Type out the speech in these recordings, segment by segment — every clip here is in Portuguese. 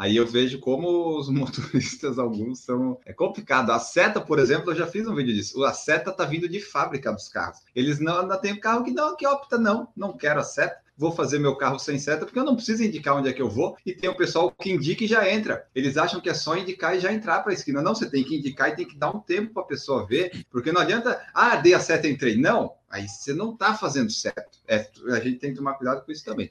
Aí eu vejo como os motoristas, alguns são. É complicado. A seta, por exemplo, eu já fiz um vídeo disso. A seta tá vindo de fábrica dos carros. Eles não ainda tem carro que não, que opta, não, não quero a seta vou fazer meu carro sem seta, porque eu não preciso indicar onde é que eu vou, e tem o pessoal que indica e já entra. Eles acham que é só indicar e já entrar para a esquina. Não, você tem que indicar e tem que dar um tempo para a pessoa ver, porque não adianta, ah, dei a seta e entrei. Não, aí você não está fazendo certo. É, a gente tem que tomar cuidado com isso também.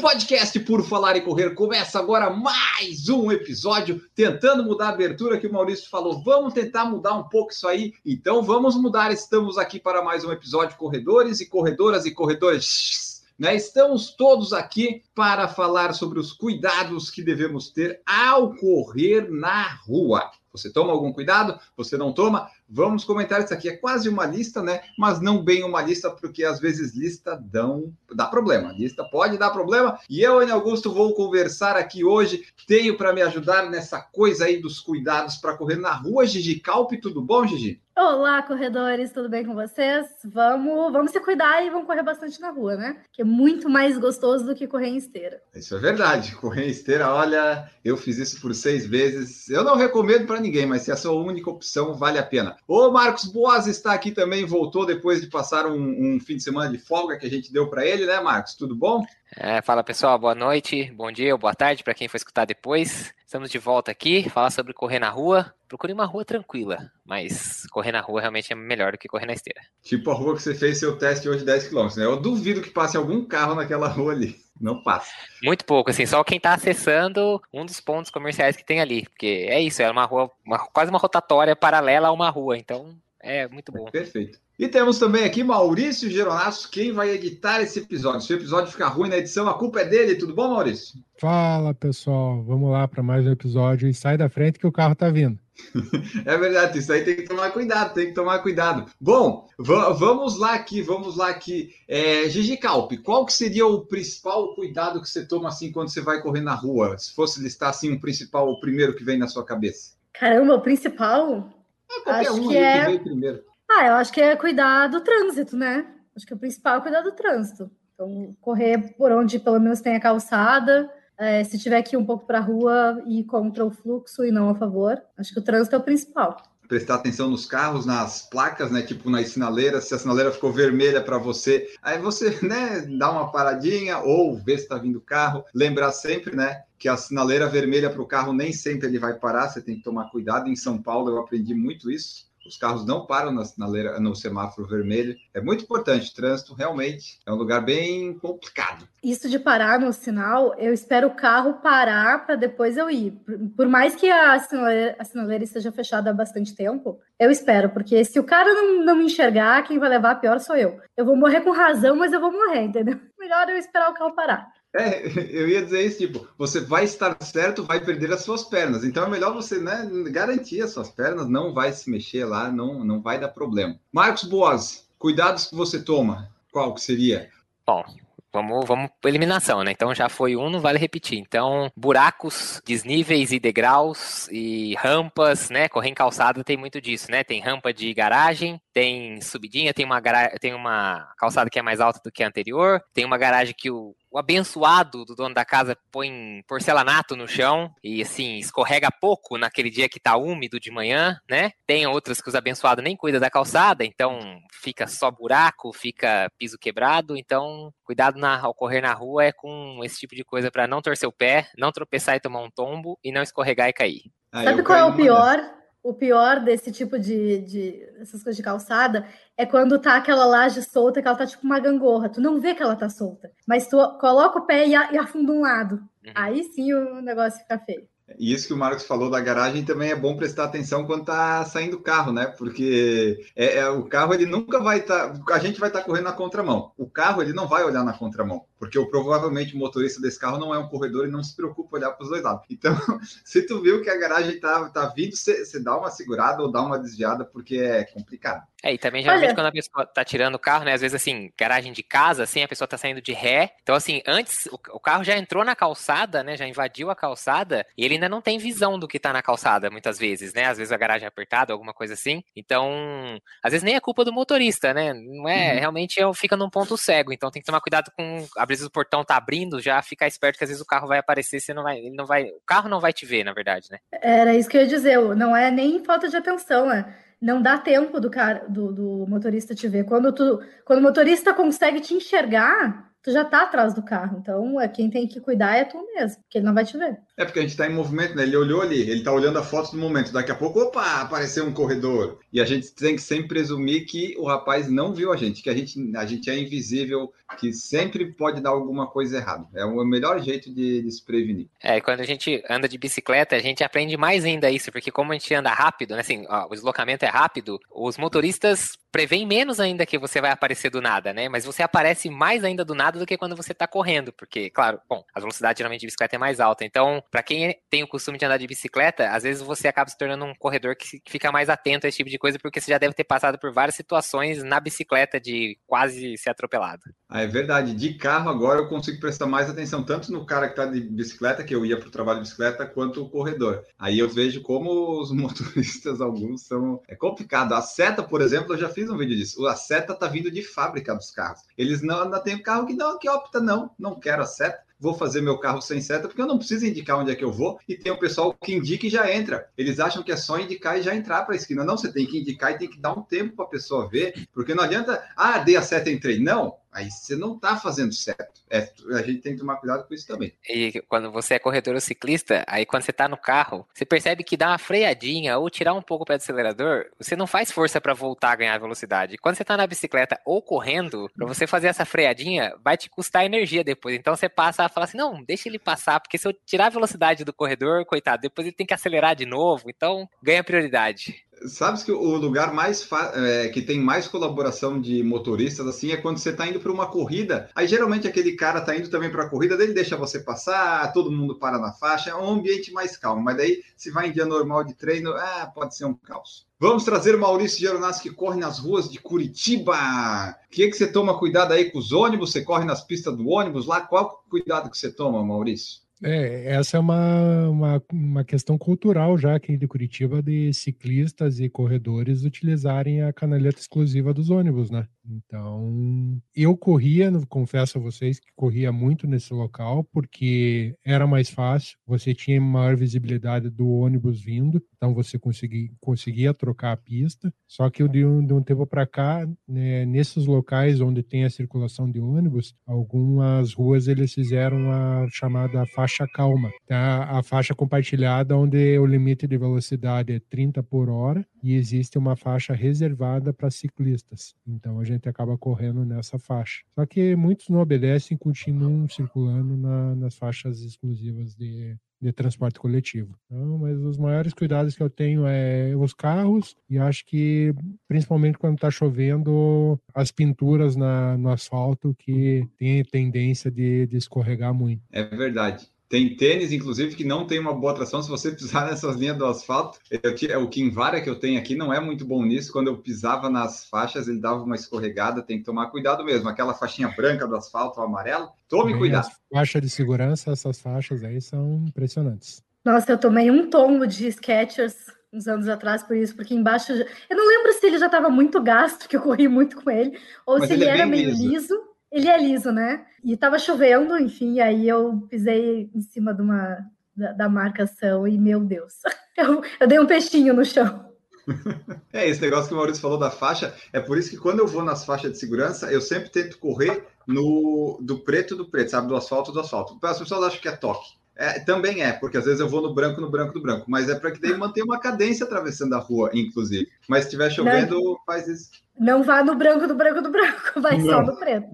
Podcast Por Falar e Correr começa agora mais um episódio, tentando mudar a abertura que o Maurício falou. Vamos tentar mudar um pouco isso aí. Então vamos mudar. Estamos aqui para mais um episódio, corredores e corredoras e corredores. Né? Estamos todos aqui para falar sobre os cuidados que devemos ter ao correr na rua. Você toma algum cuidado? Você não toma? Vamos comentar isso aqui. É quase uma lista, né? Mas não bem uma lista, porque às vezes lista dão, dá problema. Lista pode dar problema. E eu, Ana Augusto, vou conversar aqui hoje. Tenho para me ajudar nessa coisa aí dos cuidados para correr na rua. Gigi Calpe, tudo bom, Gigi? Olá, corredores, tudo bem com vocês? Vamos, vamos se cuidar e vamos correr bastante na rua, né? Que é muito mais gostoso do que correr em esteira. Isso é verdade. Correr em esteira, olha, eu fiz isso por seis vezes. Eu não recomendo para ninguém, mas se é a sua única opção, vale a pena. O Marcos Boas está aqui também, voltou depois de passar um, um fim de semana de folga que a gente deu para ele, né, Marcos? Tudo bom? É, fala pessoal, boa noite, bom dia ou boa tarde para quem for escutar depois. Estamos de volta aqui, falar sobre correr na rua. Procure uma rua tranquila, mas correr na rua realmente é melhor do que correr na esteira. Tipo a rua que você fez seu teste hoje 10 km, né? Eu duvido que passe algum carro naquela rua ali. Não passa. Muito pouco, assim, só quem está acessando um dos pontos comerciais que tem ali. Porque é isso, é uma rua, uma, quase uma rotatória paralela a uma rua, então é muito bom. É perfeito. E temos também aqui Maurício Geronasso, quem vai editar esse episódio. Se o episódio ficar ruim na edição, a culpa é dele. Tudo bom, Maurício? Fala, pessoal. Vamos lá para mais um episódio e sai da frente que o carro tá vindo. é verdade, isso aí tem que tomar cuidado, tem que tomar cuidado. Bom, vamos lá aqui, vamos lá aqui. É, Gigi Calpe, qual que seria o principal cuidado que você toma assim quando você vai correr na rua? Se fosse listar assim um principal, o primeiro que vem na sua cabeça. Caramba, o principal? É, qualquer Acho um que, é... que veio primeiro. Ah, eu acho que é cuidar do trânsito, né? Acho que o principal é cuidar do trânsito. Então, correr por onde pelo menos tem a calçada. É, se tiver que ir um pouco para a rua, ir contra o fluxo e não a favor. Acho que o trânsito é o principal prestar atenção nos carros, nas placas, né? Tipo nas sinaleiras, se a sinaleira ficou vermelha para você, aí você, né, dá uma paradinha ou vê se está vindo carro. Lembrar sempre, né, que a sinaleira vermelha para o carro nem sempre ele vai parar, você tem que tomar cuidado. Em São Paulo eu aprendi muito isso os carros não param na sinaleira, no semáforo vermelho. É muito importante. Trânsito realmente é um lugar bem complicado. Isso de parar no sinal, eu espero o carro parar para depois eu ir. Por mais que a sinaleira, a sinaleira, esteja fechada há bastante tempo, eu espero, porque se o cara não, não me enxergar, quem vai levar pior sou eu. Eu vou morrer com razão, mas eu vou morrer, entendeu? Melhor eu esperar o carro parar. É, eu ia dizer isso, tipo, você vai estar certo, vai perder as suas pernas. Então é melhor você né, garantir as suas pernas, não vai se mexer lá, não, não vai dar problema. Marcos Boas, cuidados que você toma, qual que seria? Bom, Vamos, vamos eliminação, né? Então já foi um, não vale repetir. Então, buracos, desníveis e degraus e rampas, né? Correr em calçada tem muito disso, né? Tem rampa de garagem, tem subidinha, tem uma, tem uma calçada que é mais alta do que a anterior, tem uma garagem que o o abençoado do dono da casa põe porcelanato no chão e assim escorrega pouco naquele dia que tá úmido de manhã, né? Tem outras que os abençoados nem cuidam da calçada, então fica só buraco, fica piso quebrado, então cuidado na, ao correr na rua é com esse tipo de coisa para não torcer o pé, não tropeçar e tomar um tombo e não escorregar e cair. Ah, Sabe qual é o pior? O pior desse tipo de, de essas coisas de calçada é quando tá aquela laje solta, que ela tá tipo uma gangorra. Tu não vê que ela tá solta, mas tu coloca o pé e, e afunda um lado. Uhum. Aí sim o negócio fica feio. E isso que o Marcos falou da garagem também é bom prestar atenção quando tá saindo o carro, né? Porque é, é o carro ele nunca vai estar. Tá, a gente vai estar tá correndo na contramão. O carro ele não vai olhar na contramão. Porque eu, provavelmente o motorista desse carro não é um corredor e não se preocupa olhar para os dois lados. Então, se tu viu que a garagem tá, tá vindo, você dá uma segurada ou dá uma desviada, porque é complicado. É, e também geralmente Olha... quando a pessoa tá tirando o carro, né? Às vezes, assim, garagem de casa, assim, a pessoa tá saindo de ré. Então, assim, antes o, o carro já entrou na calçada, né? Já invadiu a calçada e ele ainda não tem visão do que tá na calçada, muitas vezes, né? Às vezes a garagem é apertada, alguma coisa assim. Então, às vezes nem é culpa do motorista, né? Não é, uhum. realmente é, fica num ponto cego. Então tem que tomar cuidado com. Às vezes o portão tá abrindo, já ficar esperto que às vezes o carro vai aparecer, você não vai. Ele não vai. O carro não vai te ver, na verdade, né? Era isso que eu ia dizer, não é nem falta de atenção, né? não dá tempo do cara do, do motorista te ver. Quando tu, quando o motorista consegue te enxergar, tu já tá atrás do carro. Então, é quem tem que cuidar é tu mesmo, porque ele não vai te ver. É porque a gente tá em movimento, né? Ele olhou ali, ele tá olhando a foto do momento. Daqui a pouco, opa, apareceu um corredor. E a gente tem que sempre presumir que o rapaz não viu a gente, que a gente, a gente é invisível, que sempre pode dar alguma coisa errada. É o melhor jeito de, de se prevenir. É, quando a gente anda de bicicleta, a gente aprende mais ainda isso, porque como a gente anda rápido, né? Assim, ó, o deslocamento é rápido, os motoristas prevêem menos ainda que você vai aparecer do nada, né? Mas você aparece mais ainda do nada do que quando você tá correndo, porque, claro, bom, a velocidade geralmente de bicicleta é mais alta. Então, para quem tem o costume de andar de bicicleta, às vezes você acaba se tornando um corredor que fica mais atento a esse tipo de coisa, porque você já deve ter passado por várias situações na bicicleta de quase ser atropelado. Ah, é verdade. De carro agora eu consigo prestar mais atenção tanto no cara que tá de bicicleta, que eu ia para o trabalho de bicicleta, quanto o corredor. Aí eu vejo como os motoristas, alguns são. É complicado. A seta, por exemplo, eu já fiz um vídeo disso. A seta tá vindo de fábrica dos carros. Eles não ainda tem carro que não, que opta, não, não quero a seta vou fazer meu carro sem seta, porque eu não preciso indicar onde é que eu vou, e tem o pessoal que indica e já entra. Eles acham que é só indicar e já entrar para a esquina. Não, você tem que indicar e tem que dar um tempo para a pessoa ver, porque não adianta, ah, dei a seta e entrei. Não, Aí você não está fazendo certo. É, a gente tem que tomar cuidado com isso também. E quando você é corredor ou ciclista, aí quando você está no carro, você percebe que dar uma freadinha ou tirar um pouco o pé do acelerador, você não faz força para voltar a ganhar velocidade. Quando você está na bicicleta ou correndo, para você fazer essa freadinha, vai te custar energia depois. Então você passa a falar assim: não, deixa ele passar, porque se eu tirar a velocidade do corredor, coitado, depois ele tem que acelerar de novo. Então ganha prioridade. Sabes que o lugar mais é, que tem mais colaboração de motoristas assim é quando você está indo para uma corrida. Aí geralmente aquele cara está indo também para a corrida, dele deixa você passar, todo mundo para na faixa, é um ambiente mais calmo. Mas daí, se vai em dia normal de treino, ah, pode ser um caos. Vamos trazer Maurício Geronas que corre nas ruas de Curitiba. O que, que você toma cuidado aí com os ônibus? Você corre nas pistas do ônibus lá? Qual cuidado que você toma, Maurício? É, essa é uma, uma, uma, questão cultural já aqui de Curitiba de ciclistas e corredores utilizarem a canaleta exclusiva dos ônibus, né? Então, eu corria, confesso a vocês que corria muito nesse local, porque era mais fácil, você tinha maior visibilidade do ônibus vindo, então você conseguia, conseguia trocar a pista. Só que de um, de um tempo para cá, né, nesses locais onde tem a circulação de ônibus, algumas ruas eles fizeram a chamada faixa calma, tá? a faixa compartilhada, onde o limite de velocidade é 30 por hora e existe uma faixa reservada para ciclistas. Então a gente acaba correndo nessa faixa. Só que muitos não obedecem e continuam circulando na, nas faixas exclusivas de, de transporte coletivo. Então, mas os maiores cuidados que eu tenho é os carros e acho que principalmente quando está chovendo as pinturas na, no asfalto que tem tendência de, de escorregar muito. É verdade. Tem tênis, inclusive, que não tem uma boa tração. Se você pisar nessas linhas do asfalto, eu, o Kinvara que eu tenho aqui não é muito bom nisso. Quando eu pisava nas faixas, ele dava uma escorregada. Tem que tomar cuidado mesmo. Aquela faixinha branca do asfalto, amarelo, tome cuidado. Faixa de segurança, essas faixas aí são impressionantes. Nossa, eu tomei um tombo de Skechers uns anos atrás por isso, porque embaixo eu não lembro se ele já estava muito gasto, porque eu corri muito com ele, ou Mas se ele, ele é era meio liso. liso ele é liso, né? E tava chovendo, enfim, aí eu pisei em cima de uma da, da marcação e, meu Deus, eu, eu dei um peixinho no chão. É, esse negócio que o Maurício falou da faixa, é por isso que quando eu vou nas faixas de segurança, eu sempre tento correr no do preto do preto, sabe? Do asfalto do asfalto. As pessoas acham que é toque. É, também é, porque às vezes eu vou no branco, no branco, no branco, mas é para que daí manter uma cadência atravessando a rua, inclusive. Mas se estiver chovendo, Não. faz isso. Não vá no branco do branco do branco, vai só no preto.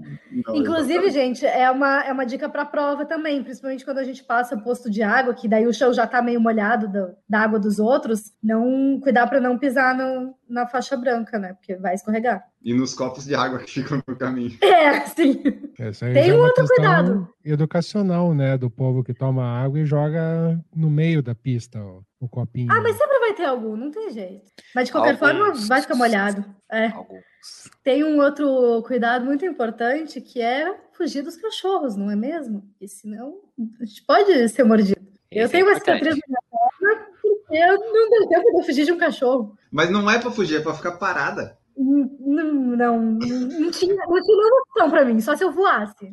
Não, Inclusive, exatamente. gente, é uma, é uma dica para prova também, principalmente quando a gente passa posto de água, que daí o chão já tá meio molhado do- da água dos outros, não cuidar para não pisar no- na faixa branca, né? Porque vai escorregar. E nos copos de água que ficam no caminho. É, sim. Essa aí Tem é um uma outro cuidado. educacional, né? Do povo que toma água e joga no meio da pista ó, o copinho. Ah, mas sempre vai ter algum, não tem jeito. Mas de qualquer Alguns. forma, vai ficar molhado. É. Alguns. Tem um outro cuidado muito importante que é fugir dos cachorros, não é mesmo? Porque senão a gente pode ser mordido. eu Esse é tenho uma cicatriz na minha perna porque eu não deu tempo de eu fugir de um cachorro. Mas não é pra fugir, é pra ficar parada. Não, não, não, tinha, não tinha opção para mim, só se eu voasse.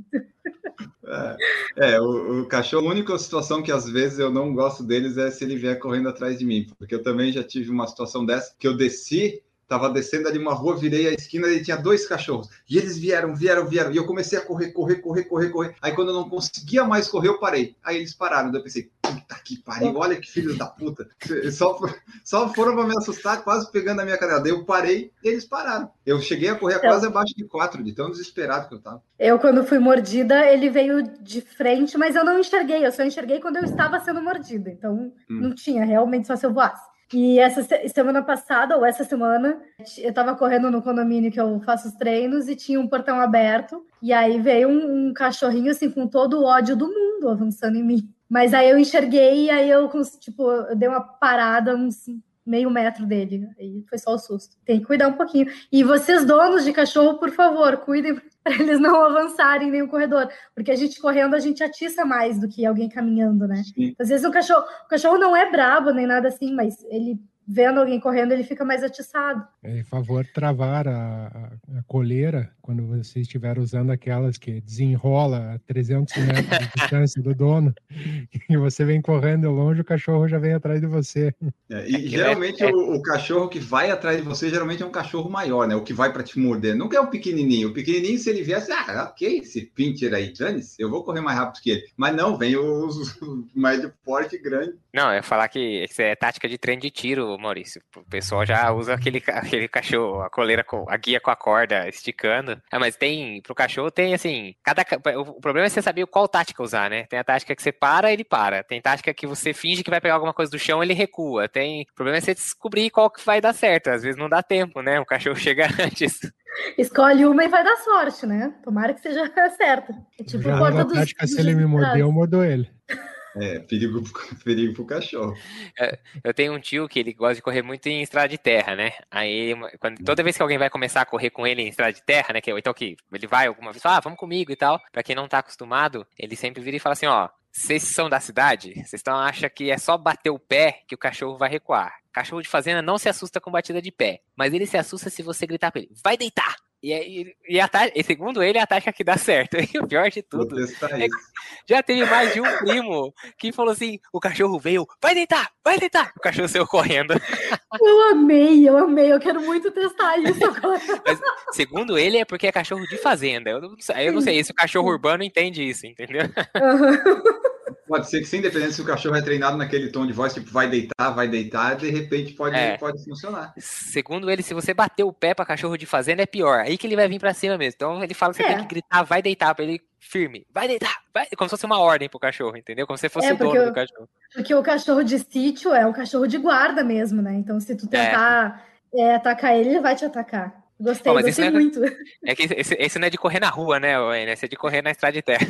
É, o, o cachorro, a única situação que às vezes eu não gosto deles é se ele vier correndo atrás de mim, porque eu também já tive uma situação dessa, que eu desci, tava descendo ali uma rua, virei a esquina e tinha dois cachorros, e eles vieram, vieram, vieram, e eu comecei a correr, correr, correr, correr, correr, aí quando eu não conseguia mais correr, eu parei, aí eles pararam, daí eu pensei, puta que pariu, olha que filhos da puta, só, só foram para me assustar, quase pegando a minha cara, daí eu parei, e eles pararam, eu cheguei a correr Então. quase abaixo de quatro, de tão desesperado que eu tava. Eu, quando fui mordida, ele veio de frente, mas eu não enxerguei, eu só enxerguei quando eu estava sendo mordida. Então, Hum. não tinha, realmente, só se eu voasse. E essa se- semana passada, ou essa semana, eu estava correndo no condomínio que eu faço os treinos e tinha um portão aberto. E aí veio um, um cachorrinho, assim, com todo o ódio do mundo avançando em mim. Mas aí eu enxerguei e aí eu, tipo, eu dei uma parada uns meio metro dele. Aí foi só o susto. Tem que cuidar um pouquinho. E vocês, donos de cachorro, por favor, cuidem para eles não avançarem em nenhum corredor. Porque a gente correndo, a gente atiça mais do que alguém caminhando, né? Sim. Às vezes o cachorro, o cachorro não é brabo nem nada assim, mas ele vendo alguém correndo, ele fica mais atiçado. É, em favor, travar a, a- a coleira quando você estiver usando aquelas que desenrola a 300 metros de distância do dono e você vem correndo longe, o cachorro já vem atrás de você. É, e É geralmente O, o cachorro que vai atrás de você geralmente é um cachorro maior, né? O que vai para te morder. Nunca é o pequenininho. O pequenininho, se ele viesse, ah, ok, esse pincher aí, dane-se, eu vou correr mais rápido que ele. Mas não, vem os, mais de porte grande. Não, eu ia falar que isso é tática de treino de tiro, Maurício. O pessoal já usa aquele, aquele cachorro, a coleira, com, a guia com a corda esticando. Ah, mas tem, pro cachorro tem assim, cada, ca- o problema é você saber qual tática usar, né? Tem a tática que você para, ele para. Tem tática que você finge que vai pegar alguma coisa do chão, ele recua. Tem, o problema é você descobrir qual que vai dar certo. Às vezes não dá tempo, né? O cachorro chega antes. Escolhe uma e vai dar sorte, né? Tomara que seja certa. É tipo já o uso porta a dos. tática, se ele me desesperados. eu mordo ele. É, perigo, perigo pro cachorro. Eu tenho um tio que ele gosta de correr muito em estrada de terra, né? Aí, quando, toda vez que alguém vai começar a correr com ele em estrada de terra, né? Que, ou então que ele vai alguma vez, fala, ah, vamos comigo e tal. Pra quem não tá acostumado, ele sempre vira e fala assim, ó, vocês são da cidade, vocês acham que é só bater o pé que o cachorro vai recuar. Cachorro de fazenda não se assusta com batida de pé, mas ele se assusta se você gritar pra ele, vai deitar! E, aí- e, a e segundo ele, é a tática que dá certo. E o pior de tudo, testar É já teve mais de um primo que falou assim: o cachorro veio, vai deitar, vai deitar. O cachorro saiu correndo. Eu amei, eu amei. Eu quero muito testar isso agora. Mas, segundo ele, é porque é cachorro de fazenda. Eu não, sei- eu não sei se o cachorro urbano entende isso, entendeu? Aham. Pode ser que, sem independência se o cachorro é treinado naquele tom de voz, tipo, vai deitar, vai deitar, de repente pode, É. pode funcionar. Segundo ele, se você bater o pé pra cachorro de fazenda, é pior. Aí que ele vai vir pra cima mesmo. Então ele fala que você É. tem que gritar, vai deitar, pra ele firme. Vai deitar, vai. Como se fosse uma ordem pro cachorro, entendeu? Como se fosse É, o dono porque do cachorro. Porque o cachorro de sítio é um cachorro de guarda mesmo, né? Então, se tu tentar é, atacar ele, ele vai te atacar. Gostei, isso gostei não é- muito. É que esse, esse não é de correr na rua, né, Wayne? Esse é de correr na estrada de terra.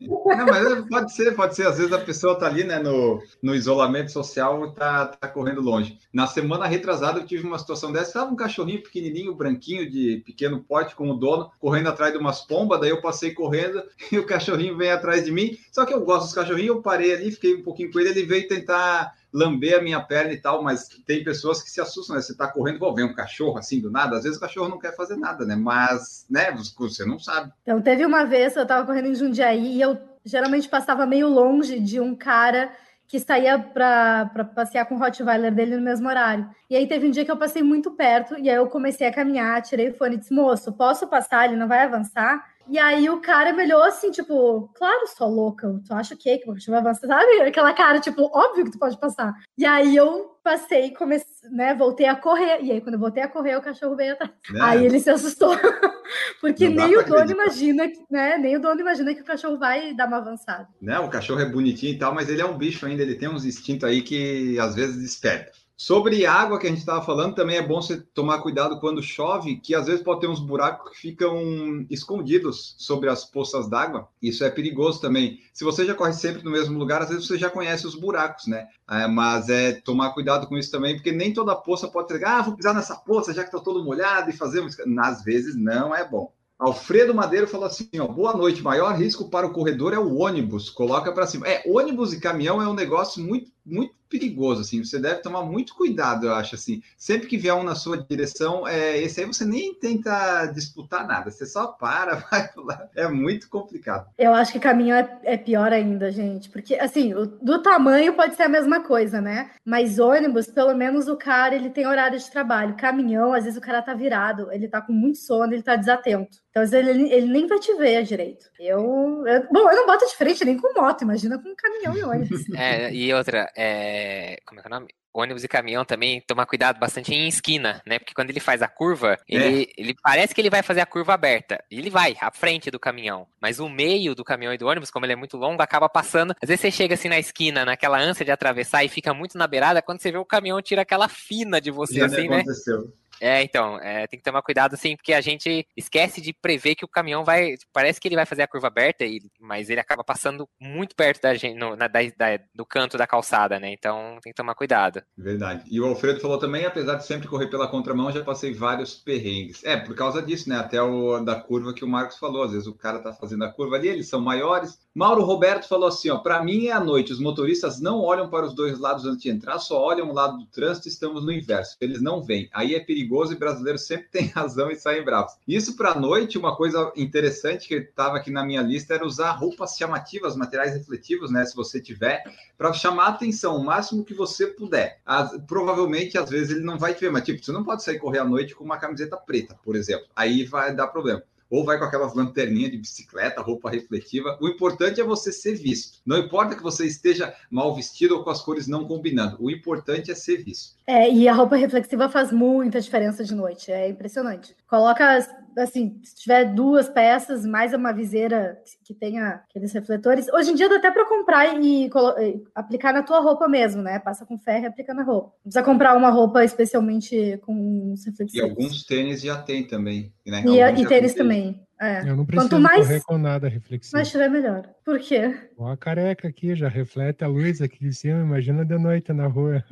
Não, mas é, pode ser, pode ser. Às vezes a pessoa tá ali, né, no, no isolamento social e tá, tá correndo longe. Na semana retrasada eu tive uma situação dessa, tava um cachorrinho pequenininho, branquinho, de pequeno porte, com o dono, correndo atrás de umas pombas, daí eu passei correndo e o cachorrinho vem atrás de mim. Só que eu gosto dos cachorrinhos, eu parei ali, fiquei um pouquinho com ele, ele veio tentar lamber a minha perna e tal, mas tem pessoas que se assustam, né? Você tá correndo, vou ver um cachorro assim do nada, às vezes o cachorro não quer fazer nada, né? Mas, né, você não sabe. Então, teve uma vez, eu tava correndo em Jundiaí e eu geralmente passava meio longe de um cara que saía para passear com o Rottweiler dele no mesmo horário. E aí teve um dia que eu passei muito perto, e aí eu comecei a caminhar, tirei o fone e disse, moço, posso passar? Ele não vai avançar? E aí o cara me olhou assim, tipo, claro, sou louca, tu acha o quê? Que cachorro vai avançar? Sabe? Aquela cara, tipo, óbvio que tu pode passar. E aí eu passei e comecei, né, voltei a correr. E aí, quando eu voltei a correr, o cachorro veio atrás. É. Aí ele se assustou. Porque Não nem o dono acreditar. imagina, que- né? Nem o dono imagina que o cachorro vai dar uma avançada. né? O cachorro é bonitinho e tal, mas ele é um bicho ainda, ele tem uns instintos aí que às vezes desperta. Sobre água que a gente estava falando, também é bom você tomar cuidado quando chove, que às vezes pode ter uns buracos que ficam escondidos sobre as poças d'água. Isso é perigoso também. Se você já corre sempre no mesmo lugar, às vezes você já conhece os buracos, né? É, mas é tomar cuidado com isso também, porque nem toda poça pode ter, ah, vou pisar nessa poça já que está todo molhado e fazer. Às vezes não é bom. Alfredo Madeiro falou assim: ó, boa noite. Maior risco para o corredor é o ônibus. Coloca para cima. É, ônibus e caminhão é um negócio muito, muito perigoso, assim. Você deve tomar muito cuidado, eu acho, assim. Sempre que vier um na sua direção, é, esse aí você nem tenta disputar nada. Você só para, vai lá. É muito complicado. Eu acho que caminhão é, é pior ainda, gente. Porque, assim, o- do tamanho pode ser a mesma coisa, né? Mas ônibus, pelo menos o cara, ele tem horário de trabalho. Caminhão, às vezes o cara tá virado, ele tá com muito sono, ele tá desatento. Então, às vezes, ele, ele nem vai te ver direito. Eu, eu- Bom, eu não boto de frente nem com moto, imagina com caminhão e ônibus. É, e outra, é, como é que é o nome? Ônibus e caminhão também, tomar cuidado bastante em esquina, né? Porque quando ele faz a curva, ele, ele parece que ele vai fazer a curva aberta. E ele vai, à frente do caminhão. Mas o meio do caminhão e do ônibus, como ele é muito longo, acaba passando. Às vezes você chega assim na esquina, naquela ânsia de atravessar e fica muito na beirada, quando você vê o caminhão tira aquela fina de você, Já assim, né? aconteceu. É, então, é, tem que tomar cuidado, assim, porque a gente esquece de prever que o caminhão vai. Parece que ele vai fazer a curva aberta, mas ele acaba passando muito perto da gente, no- na- da- da- do canto da calçada, né? Então tem que tomar cuidado. Verdade. E o Alfredo falou também, apesar de sempre correr pela contramão, já passei vários perrengues. É, por causa disso, né? Até o da curva que o Marcos falou. Às vezes o cara tá fazendo a curva ali, eles são maiores. Mauro Roberto falou assim: ó, para mim é à noite. Os motoristas não olham para os dois lados antes de entrar, só olham o lado do trânsito. Estamos no inverso. Eles não veem. Aí é perigoso e brasileiro sempre tem razão e saem bravos. Isso para noite, uma coisa interessante que estava aqui na minha lista era usar roupas chamativas, materiais refletivos, né? Se você tiver, para chamar a atenção o máximo que você puder. As- provavelmente, às vezes, ele não vai te ver, mas tipo, você não pode sair correr à noite com uma camiseta preta, por exemplo. Aí vai dar problema. Ou vai com aquelas lanterninhas de bicicleta, roupa refletiva. O importante é você ser visto. Não importa que você esteja mal vestido ou com as cores não combinando. O importante é ser visto. É, e a roupa reflexiva faz muita diferença de noite, é impressionante. Coloca, assim, se tiver duas peças, mais uma viseira que tenha aqueles refletores. Hoje em dia dá até para comprar e e aplicar na tua roupa mesmo, né? Passa com ferro e aplica na roupa. Não precisa comprar uma roupa especialmente com os E reflexivos. alguns tênis já tem também. Né? E, e tênis tem. também. É. Eu não preciso Quanto mais, correr com nada reflexivo. mais tiver, melhor. Por quê? Ó a careca aqui, já reflete a luz aqui de cima, imagina de noite na rua.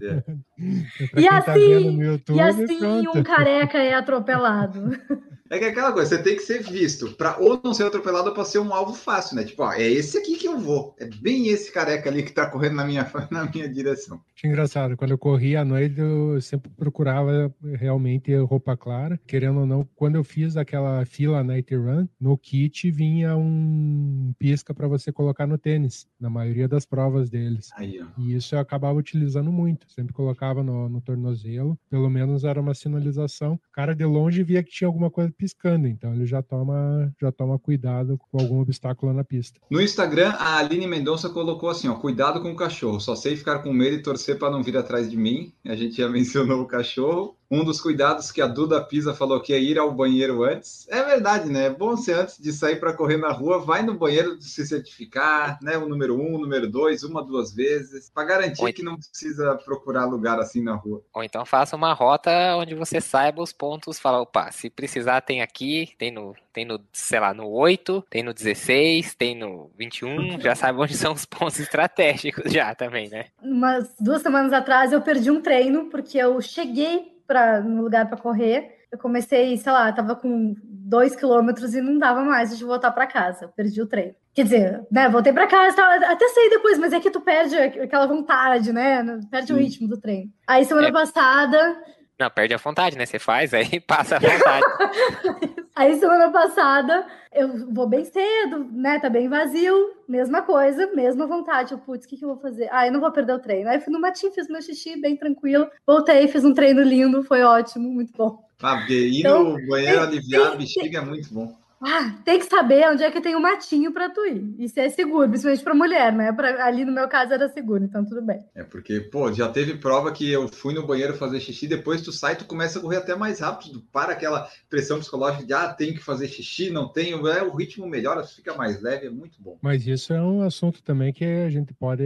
É. pra E tá assim- no YouTube, E assim pronto. um careca é atropelado. É que é aquela coisa, você tem que ser visto para ou não ser atropelado ou para ser um alvo fácil, né? Tipo, ó, é esse aqui que eu vou. É bem esse careca ali que tá correndo na minha, na minha direção. Acho engraçado, quando eu corria à noite, eu sempre procurava realmente roupa clara. Querendo ou não, quando eu fiz aquela fila Night Run, no kit vinha um pisca para você colocar no tênis, na maioria das provas deles. Aí. E isso eu acabava utilizando muito. Sempre colocava no, no tornozelo, pelo menos era uma sinalização. O cara de longe via que tinha alguma coisa piscando, então ele já toma, já toma cuidado com algum obstáculo na pista. No Instagram, a Aline Mendonça colocou assim: ó, cuidado com o cachorro, só sei ficar com medo e torcer para não vir atrás de mim. A gente já mencionou o cachorro. Um dos cuidados que a Duda Pisa falou que é ir ao banheiro antes. É verdade, né? É bom você, antes de sair para correr na rua, vai no banheiro se certificar, né? O número um, o número dois, uma, duas vezes, para garantir Oi. que não precisa procurar lugar assim na rua. Ou então faça uma rota onde você saiba os pontos, fala, opa, se precisar tem aqui, tem no, tem no, sei lá, no 8, tem no 16, tem no 21, já sabe onde são os pontos estratégicos já também, né? umas duas semanas atrás eu perdi um treino porque eu cheguei para no lugar para correr. Eu comecei, sei lá, tava com dois quilômetros e não dava mais de voltar para casa. Perdi o treino. Quer dizer, né? Voltei para casa, até saí depois, mas é que tu perde aquela vontade, né? Perde o Sim. ritmo do treino. Aí semana É. passada, Não, perde a vontade, né? Você faz, aí passa a vontade. aí semana passada eu vou bem cedo, né? Tá bem vazio, mesma coisa, mesma vontade. Eu, putz, o que, que eu vou fazer? Ah, eu não vou perder o treino. Aí fui no matinho, fiz meu xixi bem tranquilo, voltei, fiz um treino lindo, foi ótimo, muito bom. Ah, porque ir Então, no banheiro tem- aliviar a tem- bexiga é muito bom. Ah, tem que saber onde é que tem um matinho para tu ir. Isso é seguro, principalmente para mulher, né? Pra, ali no meu caso era seguro, então tudo bem. É porque, pô, já teve prova que eu fui no banheiro fazer xixi, depois tu sai, tu começa a correr até mais rápido, para aquela pressão psicológica de ah, tem que fazer xixi, não tenho, é o ritmo melhora, fica mais leve, é muito bom. Mas isso é um assunto também que a gente pode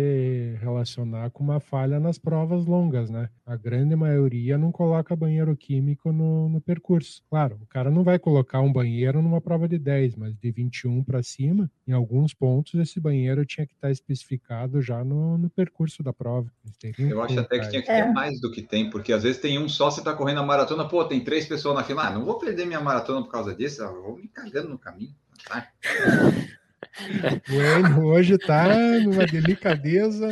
relacionar com uma falha nas provas longas, né? A grande maioria não coloca banheiro químico no, no percurso. Claro, o cara não vai colocar um banheiro numa prova de 10, mas de 21 para cima, em alguns pontos esse banheiro tinha que estar especificado já no, no percurso da prova. Eu acho até que tinha que ter é. mais do que tem, porque às vezes tem um só, você tá correndo a maratona, pô, tem três pessoas na fila, ah, não vou perder minha maratona por causa disso, eu vou me cagando no caminho. Tá? O Enio hoje tá numa delicadeza.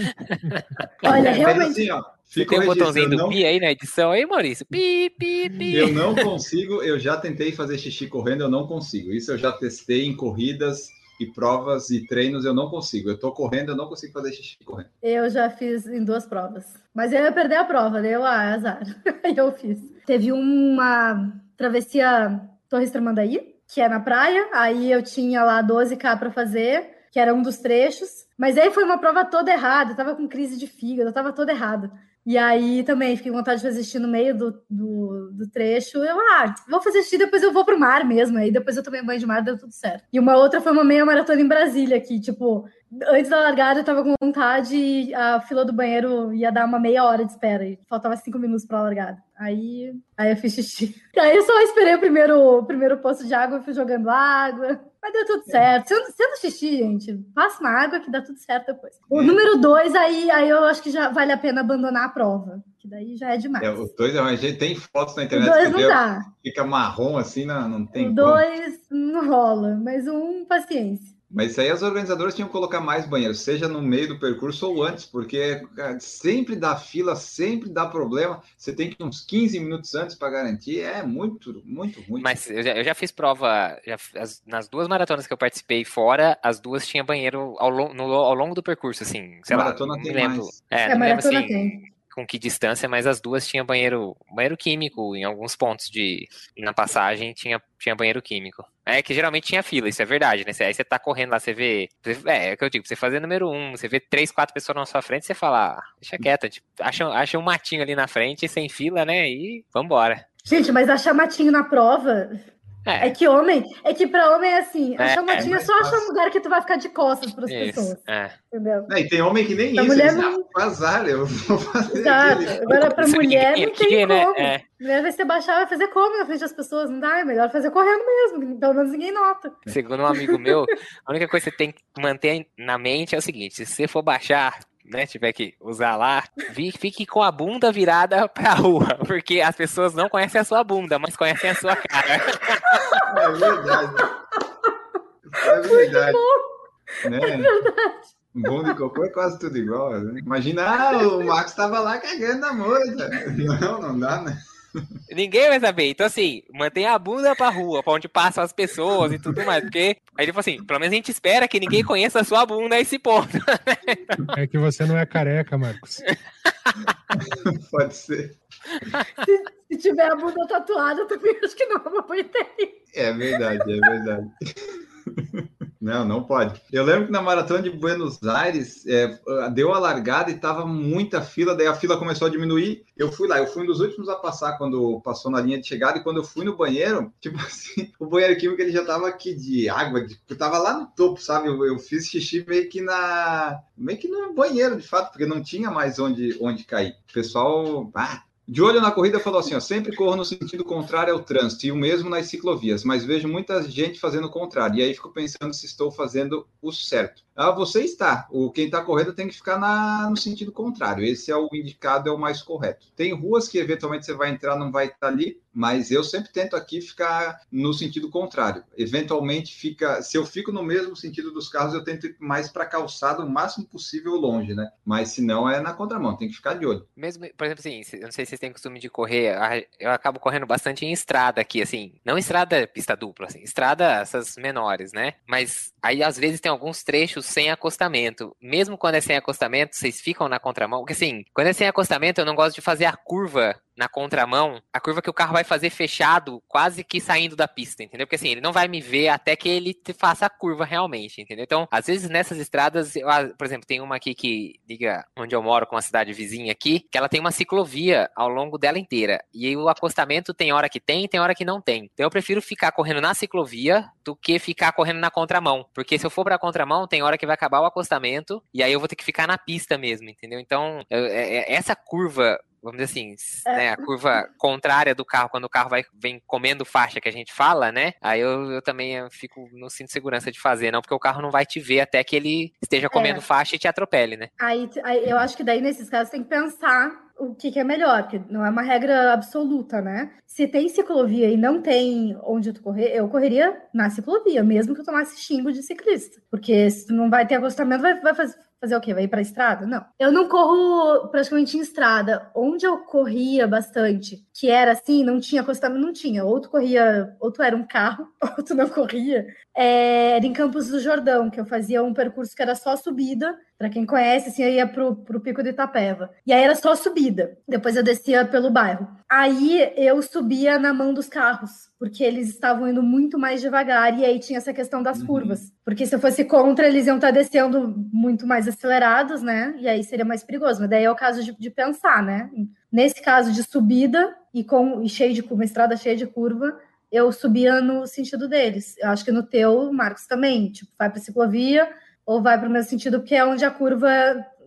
Olha, realmente. Assim, ó, Você tem um botãozinho não... do pi aí na edição aí, Maurício? Pi, pi, pi. Eu não consigo, eu já tentei fazer xixi correndo, eu não consigo. Isso eu já testei em corridas e provas e treinos, eu não consigo. Eu tô correndo, eu não consigo fazer xixi correndo. Eu já fiz em duas provas. Mas eu ia perder a prova, deu ah, azar. Aí eu fiz. Teve uma travessia Torres Tramandaí, que é na praia. Aí eu tinha lá 12K para fazer, que era um dos trechos. Mas aí foi uma prova toda errada. Eu tava com crise de fígado, eu tava toda errada. E aí também fiquei com vontade de fazer xixi no meio do, do, do, trecho. Eu, ah, vou fazer xixi, depois eu vou pro mar mesmo. Aí depois eu tomei banho de mar, deu tudo certo. E uma outra foi uma meia maratona em Brasília, que, tipo, antes da largada eu tava com vontade e a fila do banheiro ia dar uma meia hora de espera. E faltava cinco minutos pra largada. Aí, aí eu fiz xixi. Aí eu só esperei o primeiro, o primeiro poço de água, fui jogando água. Mas deu tudo certo. Sendo, sendo xixi, gente, passa uma água que dá tudo certo depois. O número dois, aí, aí eu acho que já vale a pena abandonar a prova. Que daí já é demais. É, o dois, a gente tem fotos na internet. O dois não dá. Fica marrom assim, não, não tem. O dois como. não rola, mas um, paciência. Mas isso aí as organizadoras tinham que colocar mais banheiros, seja no meio do percurso ou antes, porque cara, sempre dá fila, sempre dá problema. Você tem que ir uns 15 minutos antes para garantir. É muito, muito ruim. Mas eu já, eu já fiz prova, já, as, nas duas maratonas que eu participei fora, as duas tinham banheiro ao, no, ao longo do percurso, assim. Sei maratona lá, tem lembro. mais. É, É, não lembro maratona assim, tem. Com que distância, mas as duas tinham banheiro, banheiro químico em alguns pontos de na passagem tinha, tinha banheiro químico. É que geralmente tinha fila, isso é verdade, né? Aí você tá correndo lá, você vê. É, é o que eu digo, você fazer número um, você vê três, quatro pessoas na sua frente, você fala, ah, deixa quieto, tipo, acha, acha um matinho ali na frente, sem fila, né? E vambora. Gente, mas achar matinho na prova. É É, que homem, é que pra homem é assim, É, achar é matinho é, só achar fácil. um lugar que tu vai ficar de costas pras pessoas, isso. É. entendeu? É, e tem homem que nem A isso, mulher não- ah, azar, eu vou fazer Exato. aquele- Agora, pra Isso mulher, não tem aqui, né? como. É. Mulher vai se baixar, vai fazer como na frente das pessoas? Não dá, é melhor fazer correndo mesmo. Pelo menos ninguém nota. Segundo um amigo meu, a única coisa que você tem que manter na mente é o seguinte: se você for baixar, né, tiver que usar lá, fique com a bunda virada pra rua, porque as pessoas não conhecem a sua bunda, mas conhecem a sua cara. É verdade. É verdade. Né? Bom de cocô é quase tudo igual. Né? Imagina, ah, o Marcos estava lá cagando na moita. Não, não dá, né? Ninguém vai saber. Então, assim, mantenha a bunda pra rua, pra onde passam as pessoas e tudo mais. Porque, aí ele falou assim: pelo menos a gente espera que ninguém conheça a sua bunda a esse ponto. É que você não é careca, Marcos. Pode ser. Se tiver a bunda tatuada, eu também acho que não é uma boa ideia. É verdade, é verdade. Não, não pode. Eu lembro que na maratona de Buenos Aires é, deu a largada e tava muita fila, daí a fila começou a diminuir. Eu fui lá, eu fui um dos últimos a passar quando passou na linha de chegada, e quando eu fui no banheiro, tipo assim, o banheiro químico ele já tava aqui de água, de, tava lá no topo, sabe? Eu, eu fiz xixi meio que na. meio que no banheiro, de fato, porque não tinha mais onde, onde cair. O pessoal. Ah, de olho na corrida, falou assim: ó, sempre corro no sentido contrário ao trânsito, e o mesmo nas ciclovias, mas vejo muita gente fazendo o contrário. E aí fico pensando se estou fazendo o certo. Ah, você está. O quem está correndo tem que ficar na, no sentido contrário. Esse é o indicado, é o mais correto. Tem ruas que eventualmente você vai entrar, não vai estar ali, mas eu sempre tento aqui ficar no sentido contrário. Eventualmente fica, se eu fico no mesmo sentido dos carros, eu tento ir mais para a calçada o máximo possível longe, né? Mas se não é na contramão, tem que ficar de olho. Mesmo, por exemplo, assim, eu não sei se vocês têm costume de correr, eu acabo correndo bastante em estrada aqui, assim, não estrada pista dupla, assim, estrada essas menores, né? Mas aí às vezes tem alguns trechos sem acostamento. Mesmo quando é sem acostamento, vocês ficam na contramão, porque assim, quando é sem acostamento, eu não gosto de fazer a curva na contramão, a curva que o carro vai fazer fechado, quase que saindo da pista, entendeu? Porque assim, ele não vai me ver até que ele faça a curva realmente, entendeu? Então, às vezes nessas estradas, eu, ah, por exemplo, tem uma aqui que liga onde eu moro com a cidade vizinha aqui, que ela tem uma ciclovia ao longo dela inteira. E aí o acostamento tem hora que tem, tem hora que não tem. Então eu prefiro ficar correndo na ciclovia do que ficar correndo na contramão. Porque se eu for pra contramão, tem hora que vai acabar o acostamento e aí eu vou ter que ficar na pista mesmo, entendeu? Então, eu, é, é, essa curva vamos dizer assim, é. né, a curva contrária do carro, quando o carro vai, vem comendo faixa que a gente fala, né? Aí eu, eu também eu fico, não sinto segurança de fazer, não, porque o carro não vai te ver até que ele esteja comendo é. faixa e te atropele, né? Aí, aí, eu acho que daí, nesses casos, tem que pensar o que, que, é melhor, porque não é uma regra absoluta, né? Se tem ciclovia e não tem onde tu correr, eu correria na ciclovia, mesmo que eu tomasse xingo de ciclista. Porque se tu não vai ter acostamento, vai, vai fazer, fazer o quê? Vai ir para estrada? Não. Eu não corro praticamente em estrada. Onde eu corria bastante, que era assim, não tinha acostamento, não tinha. Ou tu corria, ou tu era um carro, ou tu não corria. É, era em Campos do Jordão, que eu fazia um percurso que era só subida. Para quem conhece, assim, eu ia pro, pro Pico de Itapeva. E aí era só subida. Depois eu descia pelo bairro. Aí eu subia na mão dos carros porque eles estavam indo muito mais devagar e aí tinha essa questão das uhum. curvas. Porque se eu fosse contra, eles iam estar descendo muito mais acelerados, né? E aí seria mais perigoso. Mas daí é o caso de, de pensar, né? Nesse caso de subida e com e cheio de uma estrada cheia de curva, eu subia no sentido deles. Eu acho que no teu, Marcos, também, tipo, vai para ciclovia ou vai para o mesmo sentido, porque é onde a curva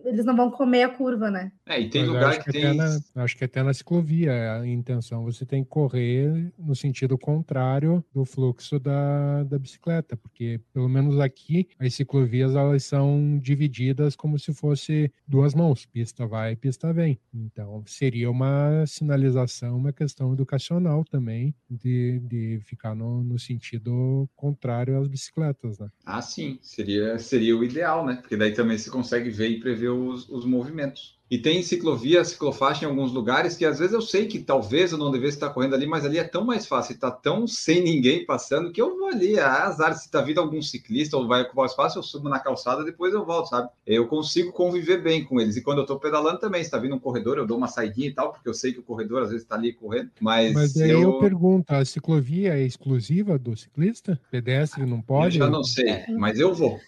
eles não vão comer a curva, né? É, e tem Mas lugar que, que tem. Na, acho que até na ciclovia a intenção você tem que correr no sentido contrário do fluxo da, da bicicleta, porque pelo menos aqui as ciclovias elas são divididas como se fosse duas mãos, pista vai, pista vem. Então seria uma sinalização, uma questão educacional também de, de ficar no, no sentido contrário às bicicletas, né? Ah, sim, seria, seria o ideal, né? Porque daí também se consegue ver e prever os, os movimentos. E tem ciclovia, ciclofaixa em alguns lugares que às vezes eu sei que talvez eu não devesse estar correndo ali, mas ali é tão mais fácil, está tão sem ninguém passando que eu vou ali, é azar, se está vindo algum ciclista ou vai ocupar espaço, eu subo na calçada, depois eu volto, sabe? Eu consigo conviver bem com eles. E quando eu estou pedalando também, se está vindo um corredor, eu dou uma saidinha e tal, porque eu sei que o corredor às vezes está ali correndo, mas... Mas aí eu... eu... pergunto, a ciclovia é exclusiva do ciclista? Pedestre não pode? Eu já não sei, mas eu vou.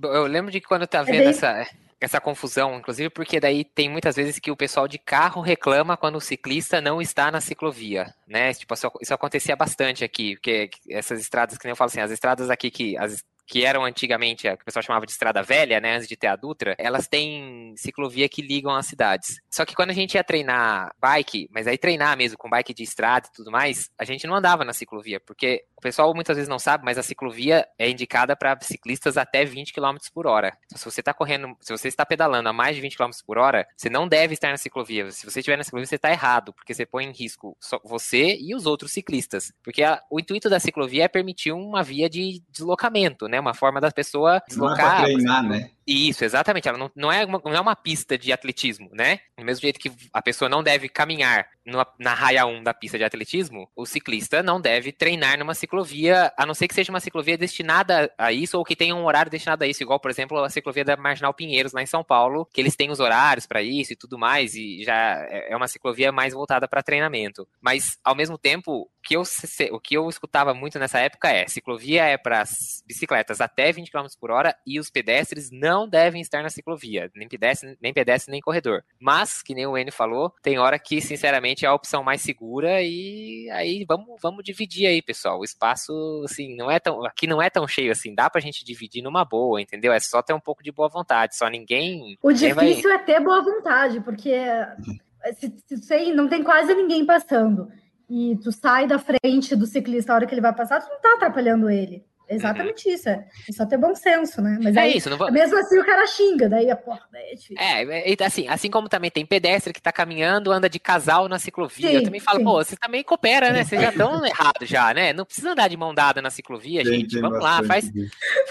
Eu lembro de quando tá vendo essa essa confusão, inclusive porque daí tem muitas vezes que o pessoal de carro reclama quando o ciclista não está na ciclovia, né? Tipo, isso acontecia bastante aqui, porque essas estradas, que nem eu falo assim, as estradas aqui que as que eram antigamente, que o pessoal chamava de estrada velha, né, antes de ter a Dutra, elas têm ciclovia que ligam as cidades. Só que quando a gente ia treinar bike, mas aí treinar mesmo com bike de estrada e tudo mais, a gente não andava na ciclovia, porque o pessoal muitas vezes não sabe, mas a ciclovia é indicada para ciclistas até 20 km por hora. Então, se você está correndo, se você está pedalando a mais de 20 km por hora, você não deve estar na ciclovia. Se você estiver na ciclovia, você está errado, porque você põe em risco você e os outros ciclistas. Porque a, o intuito da ciclovia é permitir uma via de deslocamento, né? Né? Uma forma da pessoa deslocar. Não é treinar, né? Isso, exatamente. Ela não, não, é uma, não é uma pista de atletismo, né? Do mesmo jeito que a pessoa não deve caminhar numa, na raia 1 da pista de atletismo, o ciclista não deve treinar numa ciclovia, a não ser que seja uma ciclovia destinada a isso ou que tenha um horário destinado a isso, igual, por exemplo, a ciclovia da Marginal Pinheiros, lá em São Paulo, que eles têm os horários para isso e tudo mais, e já é, é uma ciclovia mais voltada para treinamento. Mas, ao mesmo tempo, o que, eu, o que eu escutava muito nessa época é: ciclovia é para bicicletas até 20 km por hora e os pedestres não não devem estar na ciclovia, nem pedestre, nem pedestre, nem corredor. Mas, que nem o Enio falou, tem hora que, sinceramente, é a opção mais segura e aí vamos, vamos dividir aí, pessoal. O espaço, assim, não é tão, aqui não é tão cheio assim, dá pra gente dividir numa boa, entendeu? É só ter um pouco de boa vontade, só ninguém... O difícil vai... é ter boa vontade, porque se, se, se, não tem quase ninguém passando e tu sai da frente do ciclista a hora que ele vai passar, tu não tá atrapalhando ele. Exatamente uhum. isso, é. é só ter bom senso, né? Mas é aí, isso, não vou... mesmo assim o cara xinga, daí a porra, daí é difícil. É, assim, assim como também tem pedestre que tá caminhando, anda de casal na ciclovia. Sim, eu também falo, sim. pô, você também coopera, né? Vocês já estão errados já, né? Não precisa andar de mão dada na ciclovia, tem, gente. Tem Vamos lá, faz,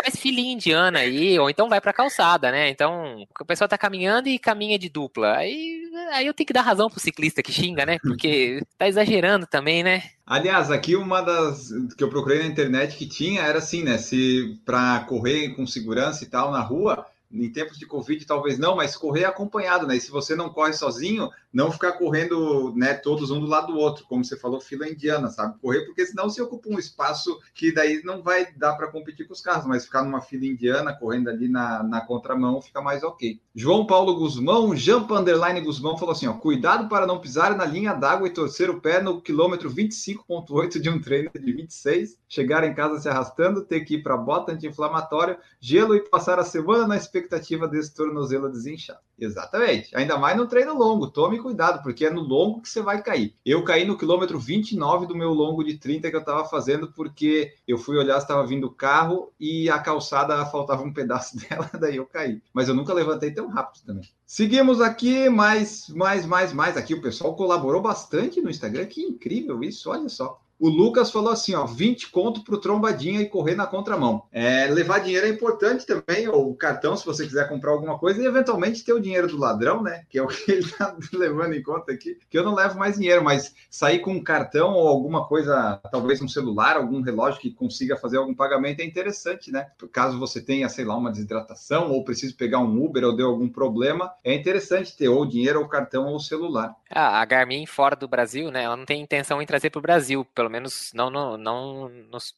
faz filinha indiana aí, ou então vai pra calçada, né? Então, o pessoal tá caminhando e caminha de dupla. Aí, aí eu tenho que dar razão pro ciclista que xinga, né? Porque tá exagerando também, né? Aliás, aqui uma das que eu procurei na internet que tinha era assim, né? Se para correr com segurança e tal na rua, em tempos de Covid talvez não, mas correr acompanhado, né? E se você não corre sozinho, não ficar correndo, né, todos um do lado do outro, como você falou, fila indiana, sabe? Correr, porque senão você ocupa um espaço que daí não vai dar para competir com os carros, mas ficar numa fila indiana, correndo ali na, na contramão, fica mais ok. João Paulo Guzmão, Jampa Underline Guzmão, falou assim: ó, cuidado para não pisar na linha d'água e torcer o pé no quilômetro 25,8 de um treino de 26, chegar em casa se arrastando, ter que ir para bota anti-inflamatória, gelo e passar a semana na expectativa desse tornozelo desinchado. Exatamente. Ainda mais no treino longo. Tome cuidado, porque é no longo que você vai cair. Eu caí no quilômetro 29 do meu longo de 30 que eu estava fazendo, porque eu fui olhar se estava vindo o carro e a calçada faltava um pedaço dela, daí eu caí. Mas eu nunca levantei tão rápido também. Seguimos aqui, mais, mais, mais, mais. Aqui o pessoal colaborou bastante no Instagram. Que incrível isso, olha só. O Lucas falou assim, ó, 20 conto para o trombadinha e correr na contramão. É, levar dinheiro é importante também, ou o cartão, se você quiser comprar alguma coisa, e eventualmente ter o dinheiro do ladrão, né? Que é o que ele está levando em conta aqui, que eu não levo mais dinheiro, mas sair com um cartão ou alguma coisa, talvez um celular, algum relógio que consiga fazer algum pagamento é interessante, né? Caso você tenha, sei lá, uma desidratação, ou precise pegar um Uber ou deu algum problema, é interessante ter ou dinheiro, ou cartão, ou celular. Ah, a Garmin fora do Brasil, né? Ela não tem intenção em trazer para o Brasil, pelo menos não, no, não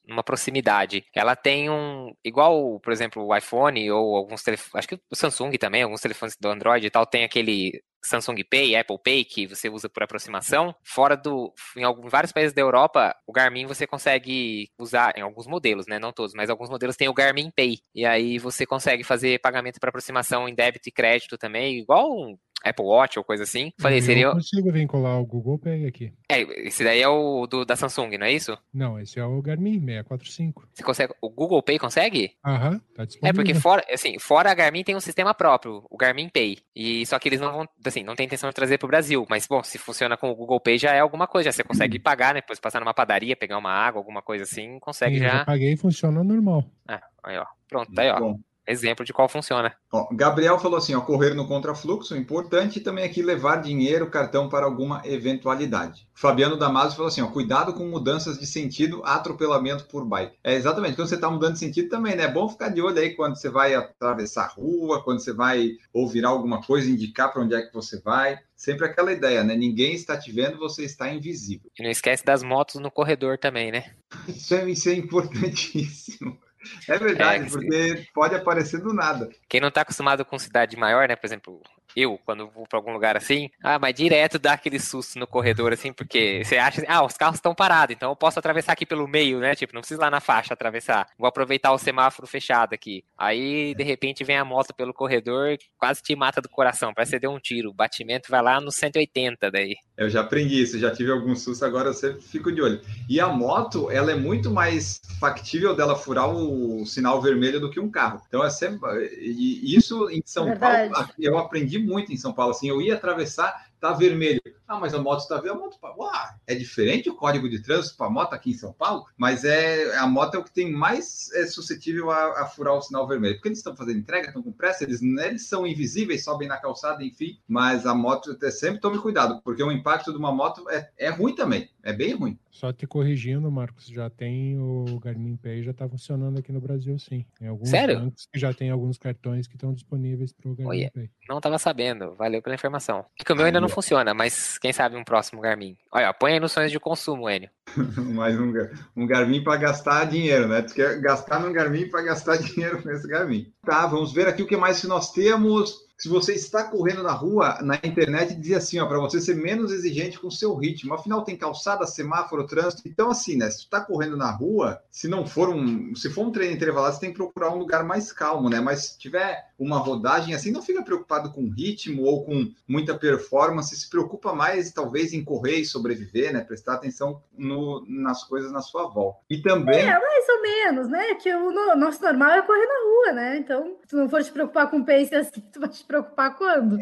numa proximidade. Ela tem um. Igual, por exemplo, o iPhone ou alguns telefones. Acho que o Samsung também, alguns telefones do Android e tal, tem aquele Samsung Pay, Apple Pay, que você usa por aproximação. Fora do. Em, alguns, vários países da Europa, o Garmin você consegue usar, em alguns modelos, né? Não todos, mas alguns modelos tem o Garmin Pay. E aí você consegue fazer pagamento por aproximação em débito e crédito também, igual Apple Watch ou coisa assim. Falei, eu seria. Eu consigo vincular o Google Pay aqui. É, esse daí é o do, da Samsung, não é isso? Não, esse é o Garmin 645. Você consegue. O Google Pay consegue? Aham, tá disponível. É, porque fora, assim, fora a Garmin tem um sistema próprio, o Garmin Pay. E só que eles não vão, assim, não tem intenção de trazer pro Brasil. Mas, bom, se funciona com o Google Pay já é alguma coisa. Já você consegue pagar, né? Depois passar numa padaria, pegar uma água, alguma coisa assim, consegue Sim, já. Eu já paguei e funciona normal. Ah, aí, ó. Pronto, tá aí, ó. Bom. Exemplo de qual funciona. Ó, Gabriel falou assim: ó, correr no contrafluxo, importante, também aqui levar dinheiro, cartão para alguma eventualidade. Fabiano Damasio falou assim: ó, cuidado com mudanças de sentido, atropelamento por bike. É exatamente, quando você está mudando de sentido também, né? É bom ficar de olho aí quando você vai atravessar a rua, quando você vai ou virar alguma coisa, indicar para onde é que você vai. Sempre aquela ideia, né? Ninguém está te vendo, você está invisível. E não esquece das motos no corredor também, né? Isso é, isso é importantíssimo. É verdade, É, porque pode aparecer do nada. Quem não tá acostumado com cidade maior, né? Por exemplo, eu, quando vou pra algum lugar assim, ah, mas direto dá aquele susto no corredor, assim, porque você acha assim, ah, os carros estão parados, então eu posso atravessar aqui pelo meio, né? Tipo, não preciso ir lá na faixa atravessar. Vou aproveitar o semáforo fechado aqui. Aí, de repente, vem a moto pelo corredor, quase te mata do coração, parece que você deu um tiro. O batimento vai lá no 180 daí. Eu já aprendi isso, já tive algum susto, agora eu sempre fico de olho. E a moto, ela é muito mais factível dela furar o sinal vermelho do que um carro. Então é sempre. E isso em São Verdade. Paulo, eu aprendi muito em São Paulo. Assim, eu ia atravessar, tá vermelho. Ah, mas a moto está vendo, a moto Uá, é diferente o código de trânsito para moto aqui em São Paulo, mas é a moto é o que tem mais é, suscetível a, a furar o sinal vermelho. Porque eles estão fazendo entrega, estão com pressa, eles, né, eles são invisíveis, sobem na calçada, enfim. Mas a moto, é, sempre tome cuidado, porque o impacto de uma moto é, é ruim também, é bem ruim. Só te corrigindo, Marcos, já tem o Garmin Pay, já tá funcionando aqui no Brasil, sim. Tem alguns Sério? bancos que já tem alguns cartões que estão disponíveis para o Garmin Olha. Pay. Não tava sabendo, valeu pela informação. Porque o meu ainda não funciona, mas quem sabe um próximo Garmin. Olha, põe aí nos sonhos de consumo, Enio. Mais um, um Garmin para gastar dinheiro, né? Tu quer gastar num Garmin para gastar dinheiro com esse Garmin. Tá, vamos ver aqui o que mais que nós temos. Se você está correndo na rua, na internet dizia assim, ó, para você ser menos exigente com o seu ritmo. Afinal, tem calçada, semáforo, trânsito. Então, assim, né? Se tu está correndo na rua, se não for um, se for um treino intervalado, você tem que procurar um lugar mais calmo, né? Mas se tiver uma rodagem assim, não fica preocupado com ritmo ou com muita performance. Se preocupa mais, talvez, em correr e sobreviver, né? Prestar atenção no- nas coisas na sua volta. E também É, mais ou menos, né? Que o no- nosso normal é correr na rua, né? Então, se não for te preocupar com pace assim, tu vai preocupar quando?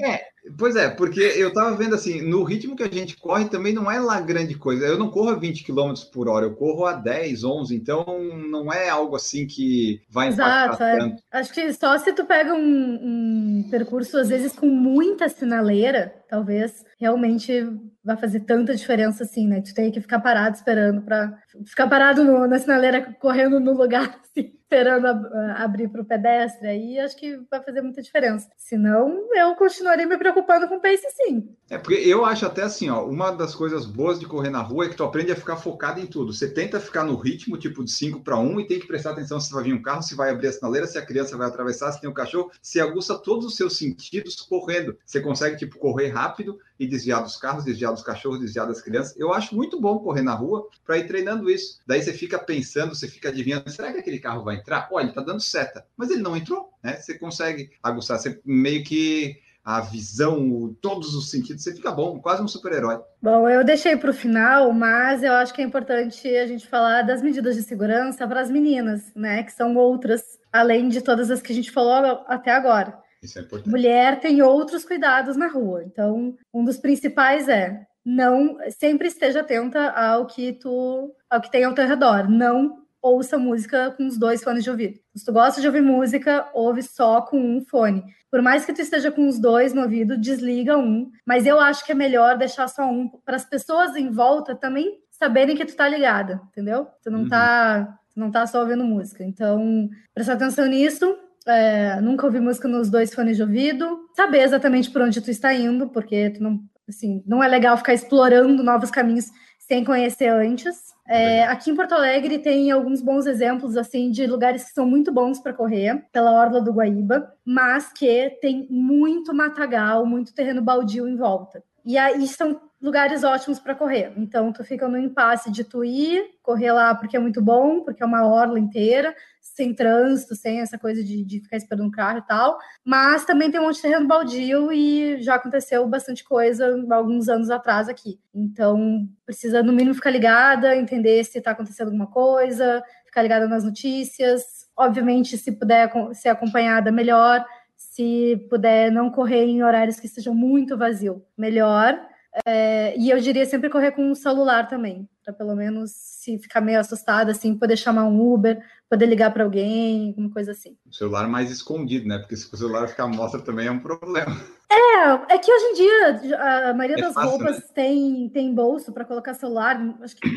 Pois é, porque eu tava vendo assim, no ritmo que a gente corre também não é lá grande coisa. Eu não corro a 20 km por hora, eu corro a 10, 11, então não é algo assim que vai impactar Exato, é. tanto. Acho que só se tu pega um, um percurso, às vezes, com muita sinaleira, talvez realmente vai fazer tanta diferença assim, né? Tu tem que ficar parado esperando para ficar parado no- na sinaleira correndo no lugar assim, esperando abrir para o pedestre, aí acho que vai fazer muita diferença. Senão, eu continuarei me preocupando com o pace sim. É porque eu acho até assim, ó, uma das coisas boas de correr na rua é que tu aprende a ficar focado em tudo. Você tenta ficar no ritmo, tipo de 5 para 1, e tem que prestar atenção se vai vir um carro, se vai abrir a sinaleira, se a criança vai atravessar, se tem um cachorro. Você aguça todos os seus sentidos correndo. Você consegue, tipo, correr rápido e desviar dos carros, desviar dos cachorros, desviar das crianças. Eu acho muito bom correr na rua para ir treinando isso. Daí você fica pensando, você fica adivinhando, será que aquele carro vai entrar? Olha, ele tá dando seta, mas ele não entrou, né? Você consegue aguçar, você meio que a visão, todos os sentidos, você fica bom, quase um super-herói. Bom, eu deixei para o final, mas eu acho que é importante a gente falar das medidas de segurança para as meninas, né? Que são outras, além de todas as que a gente falou até agora. Isso é importante. Mulher tem outros cuidados na rua. Então, um dos principais é não sempre esteja atenta ao que tu ao que tem ao teu redor. Não ouça música com os dois fones de ouvido. Se tu gosta de ouvir música, ouve só com um fone. Por mais que tu esteja com os dois no ouvido, desliga um. Mas eu acho que é melhor deixar só um para as pessoas em volta também saberem que tu tá ligada, entendeu? Tu não uhum. tá, tu não tá só ouvindo música. Então, presta atenção nisso. É, nunca ouvi música nos dois fones de ouvido. Saber exatamente por onde tu está indo, porque tu não, assim, não é legal ficar explorando novos caminhos sem conhecer antes. É, aqui em Porto Alegre tem alguns bons exemplos assim de lugares que são muito bons para correr pela orla do Guaíba, mas que tem muito matagal, muito terreno baldio em volta. E aí são lugares ótimos para correr. Então tu fica no impasse de tu ir, correr lá porque é muito bom, porque é uma orla inteira, sem trânsito, sem essa coisa de, de ficar esperando um carro e tal. Mas também tem um monte de terreno baldio e já aconteceu bastante coisa alguns anos atrás aqui. Então, precisa no mínimo ficar ligada, entender se está acontecendo alguma coisa, ficar ligada nas notícias. Obviamente, se puder ser acompanhada, melhor. Se puder não correr em horários que estejam muito vazio, melhor. É, e eu diria sempre correr com o celular também, para pelo menos se ficar meio assustada, assim, poder chamar um Uber, poder ligar para alguém, alguma coisa assim. O celular mais escondido, né? Porque se o celular ficar mostra também é um problema. É, é que hoje em dia a maioria é das fácil, roupas né? tem, tem bolso para colocar celular. Acho que,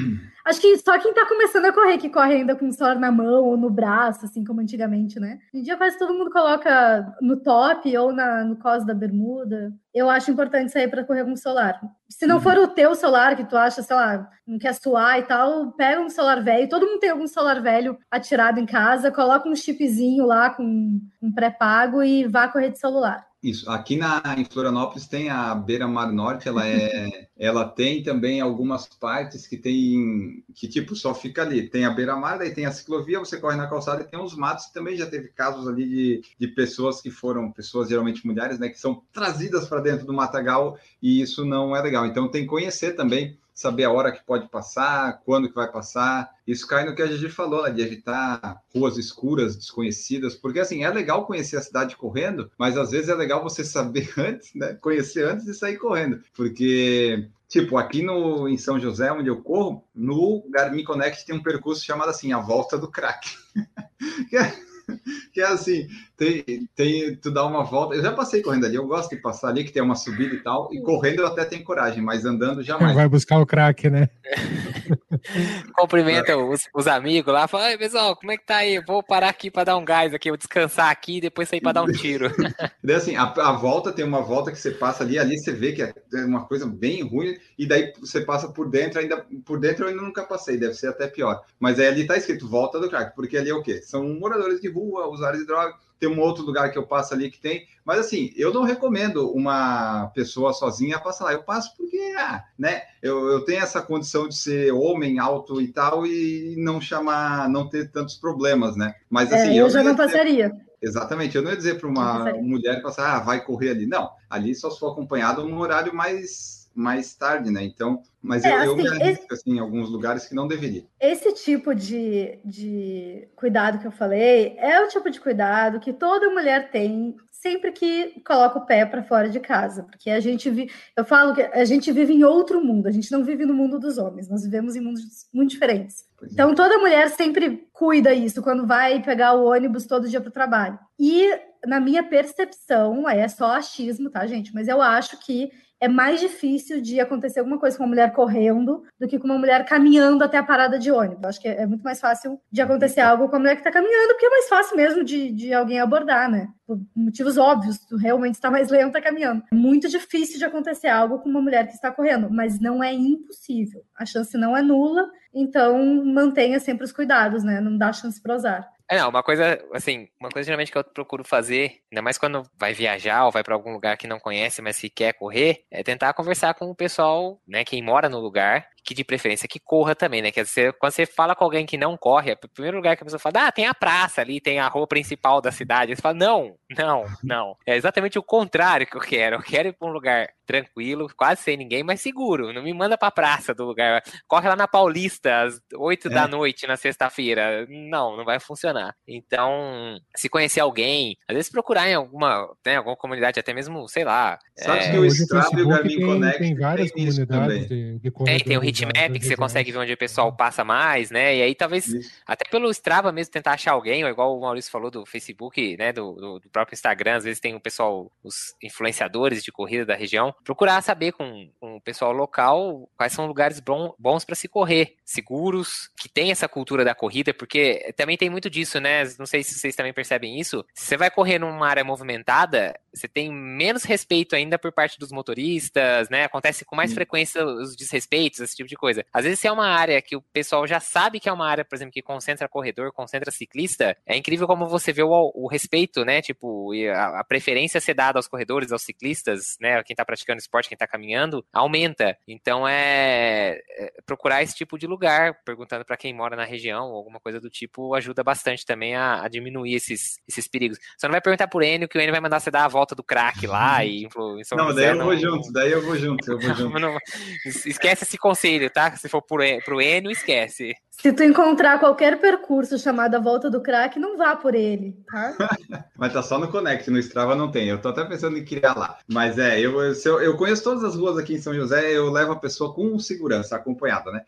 acho que só quem está começando a correr que corre ainda com o celular na mão ou no braço, assim como antigamente, né? Hoje em dia quase todo mundo coloca no top ou na, no cos da bermuda. Eu acho importante sair para correr com o celular. Se não for o teu celular que tu acha, sei lá, não quer suar e tal, pega um celular velho. Todo mundo tem algum celular velho atirado em casa, coloca um chipzinho lá com um pré-pago e vá correr de celular. Isso. Aqui na, em Florianópolis tem a Beira Mar Norte, ela é, ela tem também algumas partes que tem que tipo só fica ali. Tem a Beira Mar, daí tem a ciclovia, você corre na calçada e tem uns matos. Também já teve casos ali de, de pessoas que foram pessoas geralmente mulheres, né, que são trazidas para dentro do matagal e isso não é legal. Então tem que conhecer também saber a hora que pode passar, quando que vai passar. Isso cai no que a gente falou, né, de evitar ruas escuras, desconhecidas, porque assim, é legal conhecer a cidade correndo, mas às vezes é legal você saber antes, né, conhecer antes de sair correndo, porque Tipo, aqui no, em São José, onde eu corro, no Garmin Connect tem um percurso chamado assim, a volta do crack. que é assim, tem, tem, tu dá uma volta. Eu já passei correndo ali, eu gosto de passar ali, que tem uma subida e tal, e correndo eu até tenho coragem, mas andando jamais. Vai buscar o crack, né? Cumprimenta os, os, amigos lá, fala, pessoal, como é que tá aí? Vou parar aqui para dar um gás aqui, vou descansar aqui e depois sair para dar um tiro. daí assim, a, a, volta tem uma volta que você passa ali, ali você vê que é uma coisa bem ruim, e daí você passa por dentro, ainda por dentro eu ainda nunca passei, deve ser até pior. Mas aí ali tá escrito volta do crack, porque ali é o quê? São moradores de rua, usuários de droga tem um outro lugar que eu passo ali que tem, mas assim, eu não recomendo uma pessoa sozinha passar lá. Eu passo porque, ah, né, eu, eu tenho essa condição de ser homem alto e tal e não chamar, não ter tantos problemas, né? Mas assim, é, eu, eu, já não passaria. Exatamente, eu não ia dizer para uma mulher passar, ah, vai correr ali. Não, ali só se for acompanhado num horário mais mais tarde, né? Então, mas é, eu, assim, eu, me arrisco, assim, em alguns lugares que não deveria. Esse tipo de, de cuidado que eu falei é o tipo de cuidado que toda mulher tem sempre que coloca o pé para fora de casa, porque a gente vive, eu falo que a gente vive em outro mundo, a gente não vive no mundo dos homens, nós vivemos em mundos muito diferentes. Pois é. então, é. toda mulher sempre cuida isso quando vai pegar o ônibus todo dia para o trabalho. E na minha percepção, é só achismo, tá, gente? Mas eu acho que é mais difícil de acontecer alguma coisa com uma mulher correndo do que com uma mulher caminhando até a parada de ônibus. Eu acho que é muito mais fácil de acontecer algo com a mulher que está caminhando, porque é mais fácil mesmo de, de alguém abordar, né? Por motivos óbvios, tu realmente está mais lenta caminhando. É muito difícil de acontecer algo com uma mulher que está correndo, mas não é impossível. A chance não é nula, então mantenha sempre os cuidados, né? Não dá chance para azar. É, não, uma coisa, assim, uma coisa geralmente que eu procuro fazer, ainda mais quando vai viajar ou vai para algum lugar que não conhece, mas que quer correr, é tentar conversar com o pessoal, né, quem mora no lugar, que de preferência que corra também, né? Quer dizer, quando você fala com alguém que não corre, é o primeiro lugar que a pessoa fala, ah, tem a praça ali, tem a rua principal da cidade. Você fala, não, não, não. É exatamente o contrário que eu quero. Eu quero ir para um lugar tranquilo, quase sem ninguém, mas seguro. Não me manda para a praça do lugar. Corre lá na Paulista às 8 é. da noite na sexta-feira. Não, não vai funcionar. Então, se conhecer alguém, às vezes procurar em alguma, né, alguma comunidade, até mesmo, sei lá. Sabe é... que o Strava e o Garmin Connect tem várias comunidades de, de Tem, tem o Hitmap, que você consegue ver onde o pessoal passa mais, né? E aí talvez, Isso. até pelo Strava mesmo, tentar achar alguém, ou igual o Maurício falou do Facebook, né? Do, do, do, próprio Instagram, às vezes tem o pessoal, os influenciadores de corrida da região, procurar saber com, com o pessoal local quais são lugares bom, bons para se correr, seguros, que tem essa cultura da corrida, porque também tem muito disso, né? Não sei se vocês também percebem isso. Se você vai correr numa área movimentada, você tem menos respeito ainda por parte dos motoristas, né? Acontece com mais frequência os desrespeitos, esse tipo de coisa. Às vezes, se é uma área que o pessoal já sabe que é uma área, por exemplo, que concentra corredor, concentra ciclista, é incrível como você vê o, o respeito, né? Tipo, a, a, preferência ser dada aos corredores, aos ciclistas, né? Quem tá praticando esporte, quem tá caminhando, aumenta. Então, é, é procurar esse tipo de lugar, perguntando para quem mora na região, ou alguma coisa do tipo, ajuda bastante também a, a diminuir esses, esses perigos. Você não vai perguntar por Enio, que o Enio vai mandar você dar a volta do crack lá e influ, Não, daí eu não... vou junto, daí eu vou junto, eu vou junto. Não, esquece esse conselho, tá? Se for pro, pro Enio, esquece. Se tu encontrar qualquer percurso chamado a volta do crack, não vá por ele, tá? Mas tá só no Connect, no Strava não tem. Eu tô até pensando em criar lá. Mas é, eu, eu, eu conheço todas as ruas aqui em São José, eu levo a pessoa com segurança, acompanhada, né?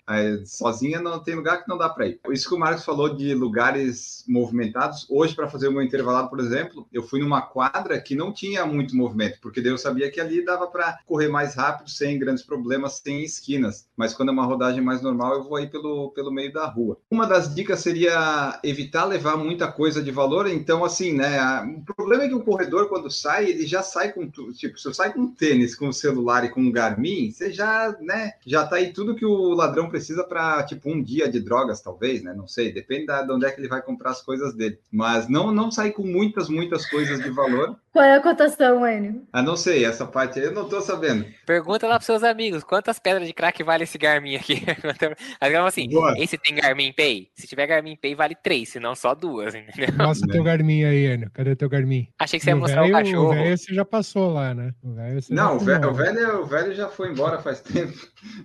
sozinha não tem lugar que não dá para ir. Isso que o Marcos falou de lugares movimentados, hoje para fazer o meu intervalado, por exemplo, eu fui numa quadra que não tinha muito movimento, porque daí eu sabia que ali dava para correr mais rápido, sem grandes problemas, sem esquinas. Mas quando é uma rodagem mais normal, eu vou aí pelo, pelo meio da da rua. Uma das dicas seria evitar levar muita coisa de valor. Então, assim, né? O problema é que o corredor, quando sai, ele já sai com tudo. Tipo, se eu sai com tênis, com celular e com um Garmin, você já, né? Já tá aí tudo que o ladrão precisa para, tipo, um dia de drogas, talvez, né? Não sei, depende da, de onde é que ele vai comprar as coisas dele. Mas não, não sair com muitas, muitas coisas de valor. Qual é a cotação, Enio? Ah, não sei, essa parte aí eu não tô sabendo. Pergunta lá pros seus amigos, quantas pedras de crack vale esse Garmin aqui? assim, Boa. esse tem Garmin Pay? Se tiver Garmin Pay, vale três, senão só duas, entendeu? Mostra o teu Garmin aí, Enio. Cadê o teu Garmin? Achei que você ia mostrar véio, o cachorro. O velho você já passou lá, né? O não, o velho, o velho, o velho já foi embora faz tempo.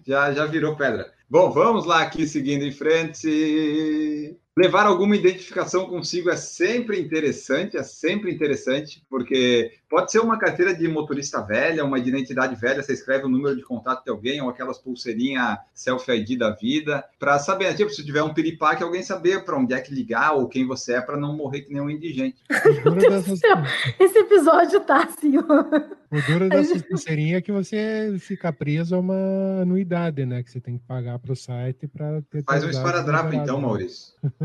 Já, já virou pedra. Bom, vamos lá aqui seguindo em frente. Levar alguma identificação consigo é sempre interessante, é sempre interessante, porque pode ser uma carteira de motorista velha, uma identidade velha, você escreve o número de contato de alguém, ou aquelas pulseirinha self-ID da vida, para saber, tipo, se tiver um piripaque, alguém saber para onde é que ligar ou quem você é, para não morrer que nem um indigente. Esse episódio tá assim, ó. O duro dessas pulseirinhas é que você fica preso a uma anuidade, né? Que você tem que pagar para o site para ter. Faz um esparadrapo, então, Maurício.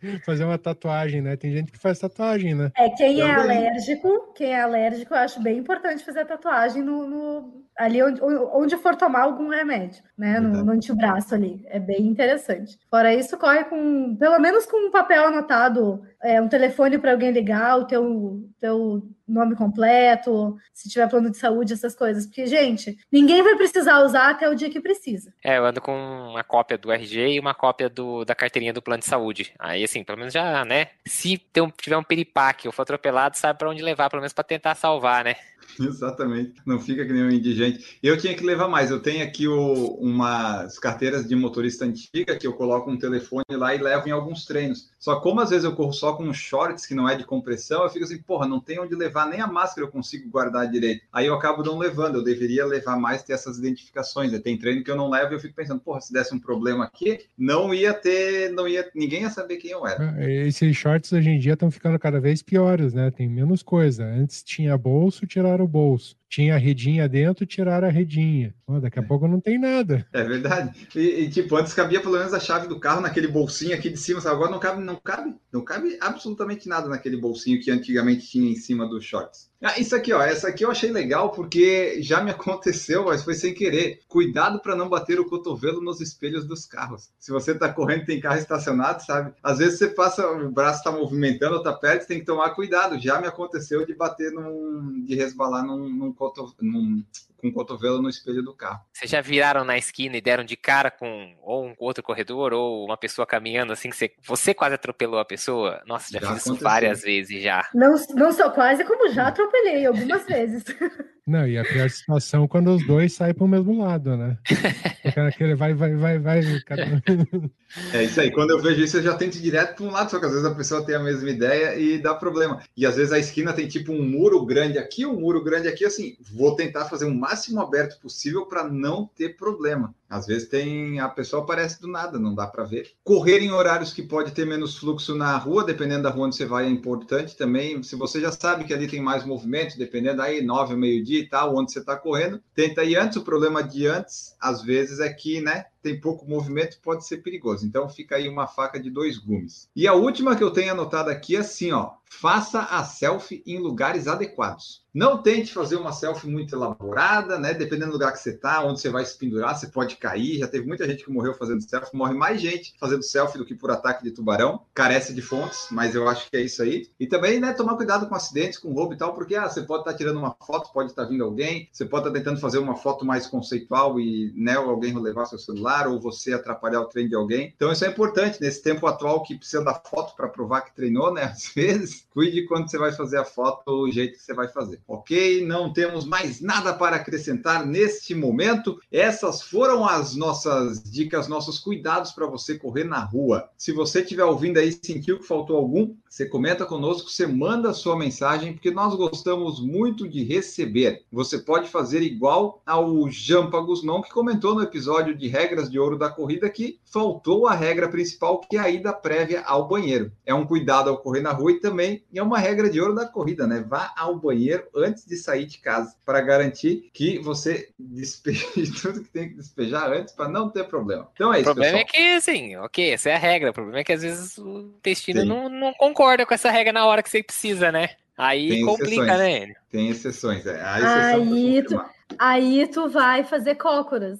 Fazer uma tatuagem, né? Tem gente que faz tatuagem, né? É, quem é alérgico, quem é alérgico, eu acho bem importante fazer a tatuagem no, no ali onde, onde for tomar algum remédio, né? No, no, antebraço ali. É bem interessante. Fora isso, corre com, pelo menos com um papel anotado, é, um telefone para alguém ligar, o teu, teu nome completo, se tiver plano de saúde, essas coisas. Porque, gente, ninguém vai precisar usar até o dia que precisa. É, eu ando com uma cópia do RG e uma cópia do, da carteirinha do plano de saúde. Aí, assim, pelo menos já, né? Se tiver um piripaque ou for atropelado, sabe para onde levar, pelo menos para tentar salvar, né? Exatamente. Não fica que nem um indigente. Eu tinha que levar mais. Eu tenho aqui o, umas carteiras de motorista antiga que eu coloco um telefone lá e levo em alguns treinos. Só como às vezes eu corro só com shorts que não é de compressão, eu fico assim, porra, não tem onde levar nem a máscara eu consigo guardar direito. Aí eu acabo não levando. Eu deveria levar mais ter essas identificações. Tem treino que eu não levo e eu fico pensando, porra, se desse um problema aqui, não ia ter, não ia, ninguém ia saber quem eu era. É, esses shorts hoje em dia estão ficando cada vez piores, né? Tem menos coisa. Antes tinha bolso, tiraram tiraram o bolso. Tinha a redinha dentro, tiraram a redinha. Pô, daqui a pouco não tem nada. É verdade. E, e, tipo, antes cabia pelo menos a chave do carro naquele bolsinho aqui de cima, sabe? Agora não cabe, não cabe, não cabe absolutamente nada naquele bolsinho que antigamente tinha em cima dos shorts. Ah, isso aqui, ó, essa aqui eu achei legal porque já me aconteceu, mas foi sem querer. Cuidado para não bater o cotovelo nos espelhos dos carros. Se você tá correndo, tem carro estacionado, sabe? Às vezes você passa, o braço tá movimentando, tá perto, tem que tomar cuidado. Já me aconteceu de bater num, de resbalar num, num, cotovelo, num com o cotovelo no espelho do carro. Vocês já viraram na esquina e deram de cara com ou um outro corredor ou uma pessoa caminhando assim que você, você quase atropelou a pessoa? Nossa, já, já fiz isso várias vezes já. Não, não sou quase como já atropelei algumas vezes. Não, e a pior situação é quando os dois saem para o mesmo lado, né? Aquele vai, vai, vai, vai. Cada... É isso aí. Quando eu vejo isso, eu já tento ir direto para um lado, só que às vezes a pessoa tem a mesma ideia e dá problema. E às vezes a esquina tem tipo um muro grande aqui, um muro grande aqui, assim. Vou tentar fazer o máximo aberto possível para não ter problema. Às vezes tem a pessoa aparece do nada, não dá para ver. Correr em horários que pode ter menos fluxo na rua, dependendo da rua onde você vai, é importante também. Se você já sabe que ali tem mais movimento, dependendo aí nove ao meio-dia e tal, onde você está correndo, tenta ir antes. O problema de antes, às vezes, é que, né? Tem pouco movimento, pode ser perigoso. Então fica aí uma faca de dois gumes. E a última que eu tenho anotado aqui é assim, ó: faça a selfie em lugares adequados. Não tente fazer uma selfie muito elaborada, né? Dependendo do lugar que você está, onde você vai se pendurar, você pode cair. Já teve muita gente que morreu fazendo selfie, morre mais gente fazendo selfie do que por ataque de tubarão. Carece de fontes, mas eu acho que é isso aí. E também, né, tomar cuidado com acidentes, com roubo e tal, porque ah, você pode estar tá tirando uma foto, pode estar tá vindo alguém, você pode estar tá tentando fazer uma foto mais conceitual e, né, alguém levar seu celular ou você atrapalhar o treino de alguém. Então, isso é importante nesse tempo atual que precisa da foto para provar que treinou, né? Às vezes, cuide quando você vai fazer a foto, o jeito que você vai fazer. Ok? Não temos mais nada para acrescentar neste momento. Essas foram as nossas dicas, nossos cuidados para você correr na rua. Se você estiver ouvindo aí sentiu que faltou algum, você comenta conosco, você manda a sua mensagem, porque nós gostamos muito de receber. Você pode fazer igual ao Jampa Guzmão, que comentou no episódio de Regras de Ouro da Corrida que faltou a regra principal, que é a ida prévia ao banheiro. É um cuidado ao correr na rua e também é uma regra de ouro da corrida, né? Vá ao banheiro antes de sair de casa, para garantir que você despeje tudo que tem que despejar antes, para não ter problema. Então é isso, O problema pessoal. é que, assim, ok, essa é a regra. O problema é que às vezes o intestino não, não concorda concorda com essa regra na hora que você precisa, né? Aí Tem complica, exceções. né? Tem exceções, é. aí, tu, aí tu vai fazer cócoras.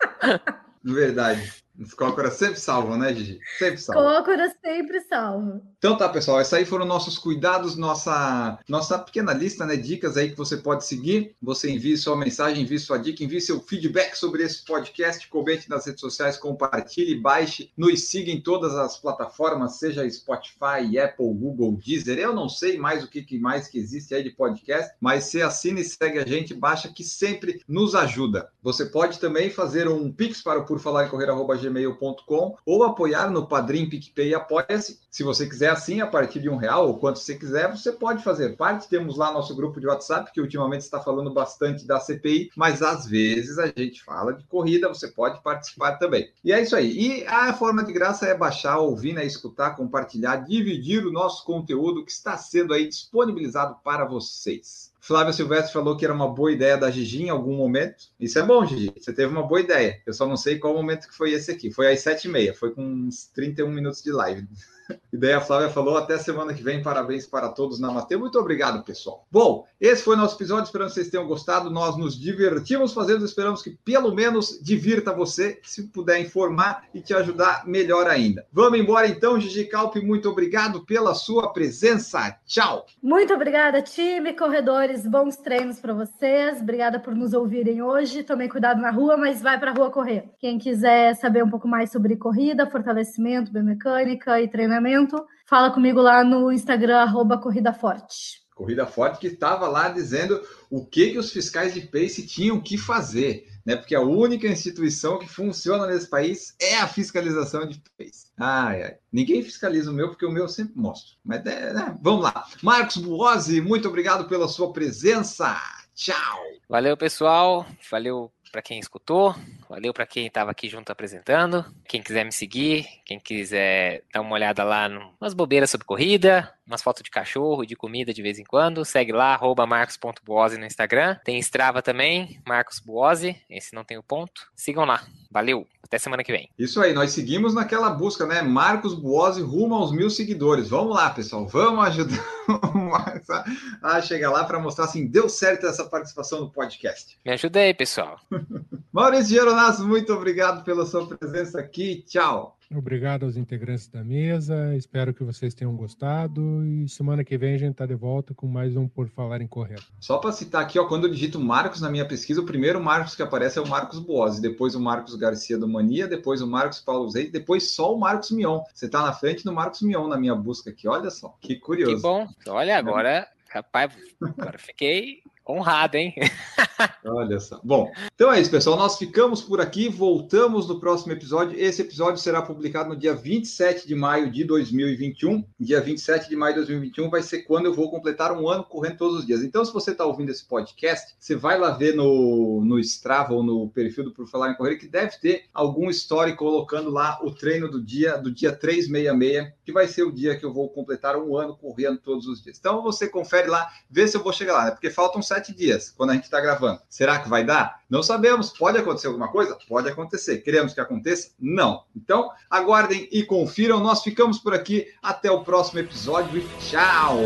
Verdade. Os cócoras sempre salvam, né, Gigi? Sempre salvam. Cócoras sempre salvam. Então tá, pessoal, esses aí foram nossos cuidados, nossa, nossa pequena lista, né, dicas aí que você pode seguir. Você envie sua mensagem, envie sua dica, envie seu feedback sobre esse podcast, comente nas redes sociais, compartilhe, baixe, nos siga em todas as plataformas, seja Spotify, Apple, Google, Deezer. Eu não sei mais o que, que mais que existe aí de podcast, mas você assina e segue a gente, baixa que sempre nos ajuda. Você pode também fazer um pix para o por falar em correr gmail.com ou apoiar no Padrim, PicPay e Apoia-se. Se você quiser assim, a partir de um real ou quanto você quiser, você pode fazer parte. Temos lá nosso grupo de WhatsApp, que ultimamente está falando bastante da CPI, mas às vezes a gente fala de corrida, você pode participar também. E é isso aí. E a forma de graça é baixar, ouvir, né, escutar, compartilhar, dividir o nosso conteúdo que está sendo aí disponibilizado para vocês. Flávia Silvestre falou que era uma boa ideia da Gigi em algum momento. Isso é bom, Gigi. Você teve uma boa ideia. Eu só não sei qual momento que foi esse aqui. Foi às sete e meia. Foi com uns 31 minutos de live. E daí a Flávia falou: até semana que vem, parabéns para todos na Mateu. Muito obrigado, pessoal. Bom, esse foi o nosso episódio. Esperamos que vocês tenham gostado. Nós nos divertimos fazendo. Esperamos que pelo menos divirta você, se puder informar e te ajudar melhor ainda. Vamos embora então, Gigi Calpe. Muito obrigado pela sua presença. Tchau. Muito obrigada, time, corredores. Bons treinos para vocês. Obrigada por nos ouvirem hoje. Tomem cuidado na rua, mas vai para a rua correr. Quem quiser saber um pouco mais sobre corrida, fortalecimento, biomecânica e treinamento, fala comigo lá no Instagram, arroba Corrida Forte. Corrida Forte que estava lá dizendo o que, que os fiscais de pace tinham que fazer, né? Porque a única instituição que funciona nesse país é a fiscalização de pace. Ai, ai. Ninguém fiscaliza o meu, porque o meu eu sempre mostro. Mas é, né? vamos lá. Marcos Buozzi, muito obrigado pela sua presença. Tchau. Valeu, pessoal. Valeu para quem escutou. Valeu para quem estava aqui junto apresentando. Quem quiser me seguir, quem quiser dar uma olhada lá nas bobeiras sobre corrida, umas fotos de cachorro e de comida de vez em quando, segue lá, arroba marcos.buose no Instagram. Tem Strava também, Marcos Buose, esse não tem o ponto. Sigam lá. Valeu, até semana que vem. Isso aí, nós seguimos naquela busca, né? Marcos Buose rumo aos mil seguidores. Vamos lá, pessoal, vamos ajudar a chegar lá para mostrar assim, deu certo essa participação no podcast. Me ajuda aí, pessoal. Maurício Geronasso, muito obrigado pela sua presença aqui. Tchau. Obrigado aos integrantes da mesa. Espero que vocês tenham gostado. E semana que vem a gente está de volta com mais um Por Falar em Correto. Só para citar aqui, ó, quando eu digito Marcos na minha pesquisa, o primeiro Marcos que aparece é o Marcos Boas, depois o Marcos Garcia do Mania, depois o Marcos Paulo Zeide, depois só o Marcos Mion. Você está na frente do Marcos Mion na minha busca aqui. Olha só, que curioso. Que bom. Olha, agora, rapaz, agora fiquei Honrado, hein? Olha só. Bom, então é isso, pessoal. Nós ficamos por aqui. Voltamos no próximo episódio. Esse episódio será publicado no dia 27 de maio de 2021. Dia 27 de maio de 2021 vai ser quando eu vou completar um ano correndo todos os dias. Então, se você está ouvindo esse podcast, você vai lá ver no, no Strava ou no perfil do Por Falar em Correr, que deve ter algum story colocando lá o treino do dia, do dia 366, que vai ser o dia que eu vou completar um ano correndo todos os dias. Então, você confere lá, vê se eu vou chegar lá, né? Porque faltam sete dias, quando a gente está gravando. Será que vai dar? Não sabemos. Pode acontecer alguma coisa? Pode acontecer. Queremos que aconteça? Não. Então, aguardem e confiram. Nós ficamos por aqui. Até o próximo episódio e tchau!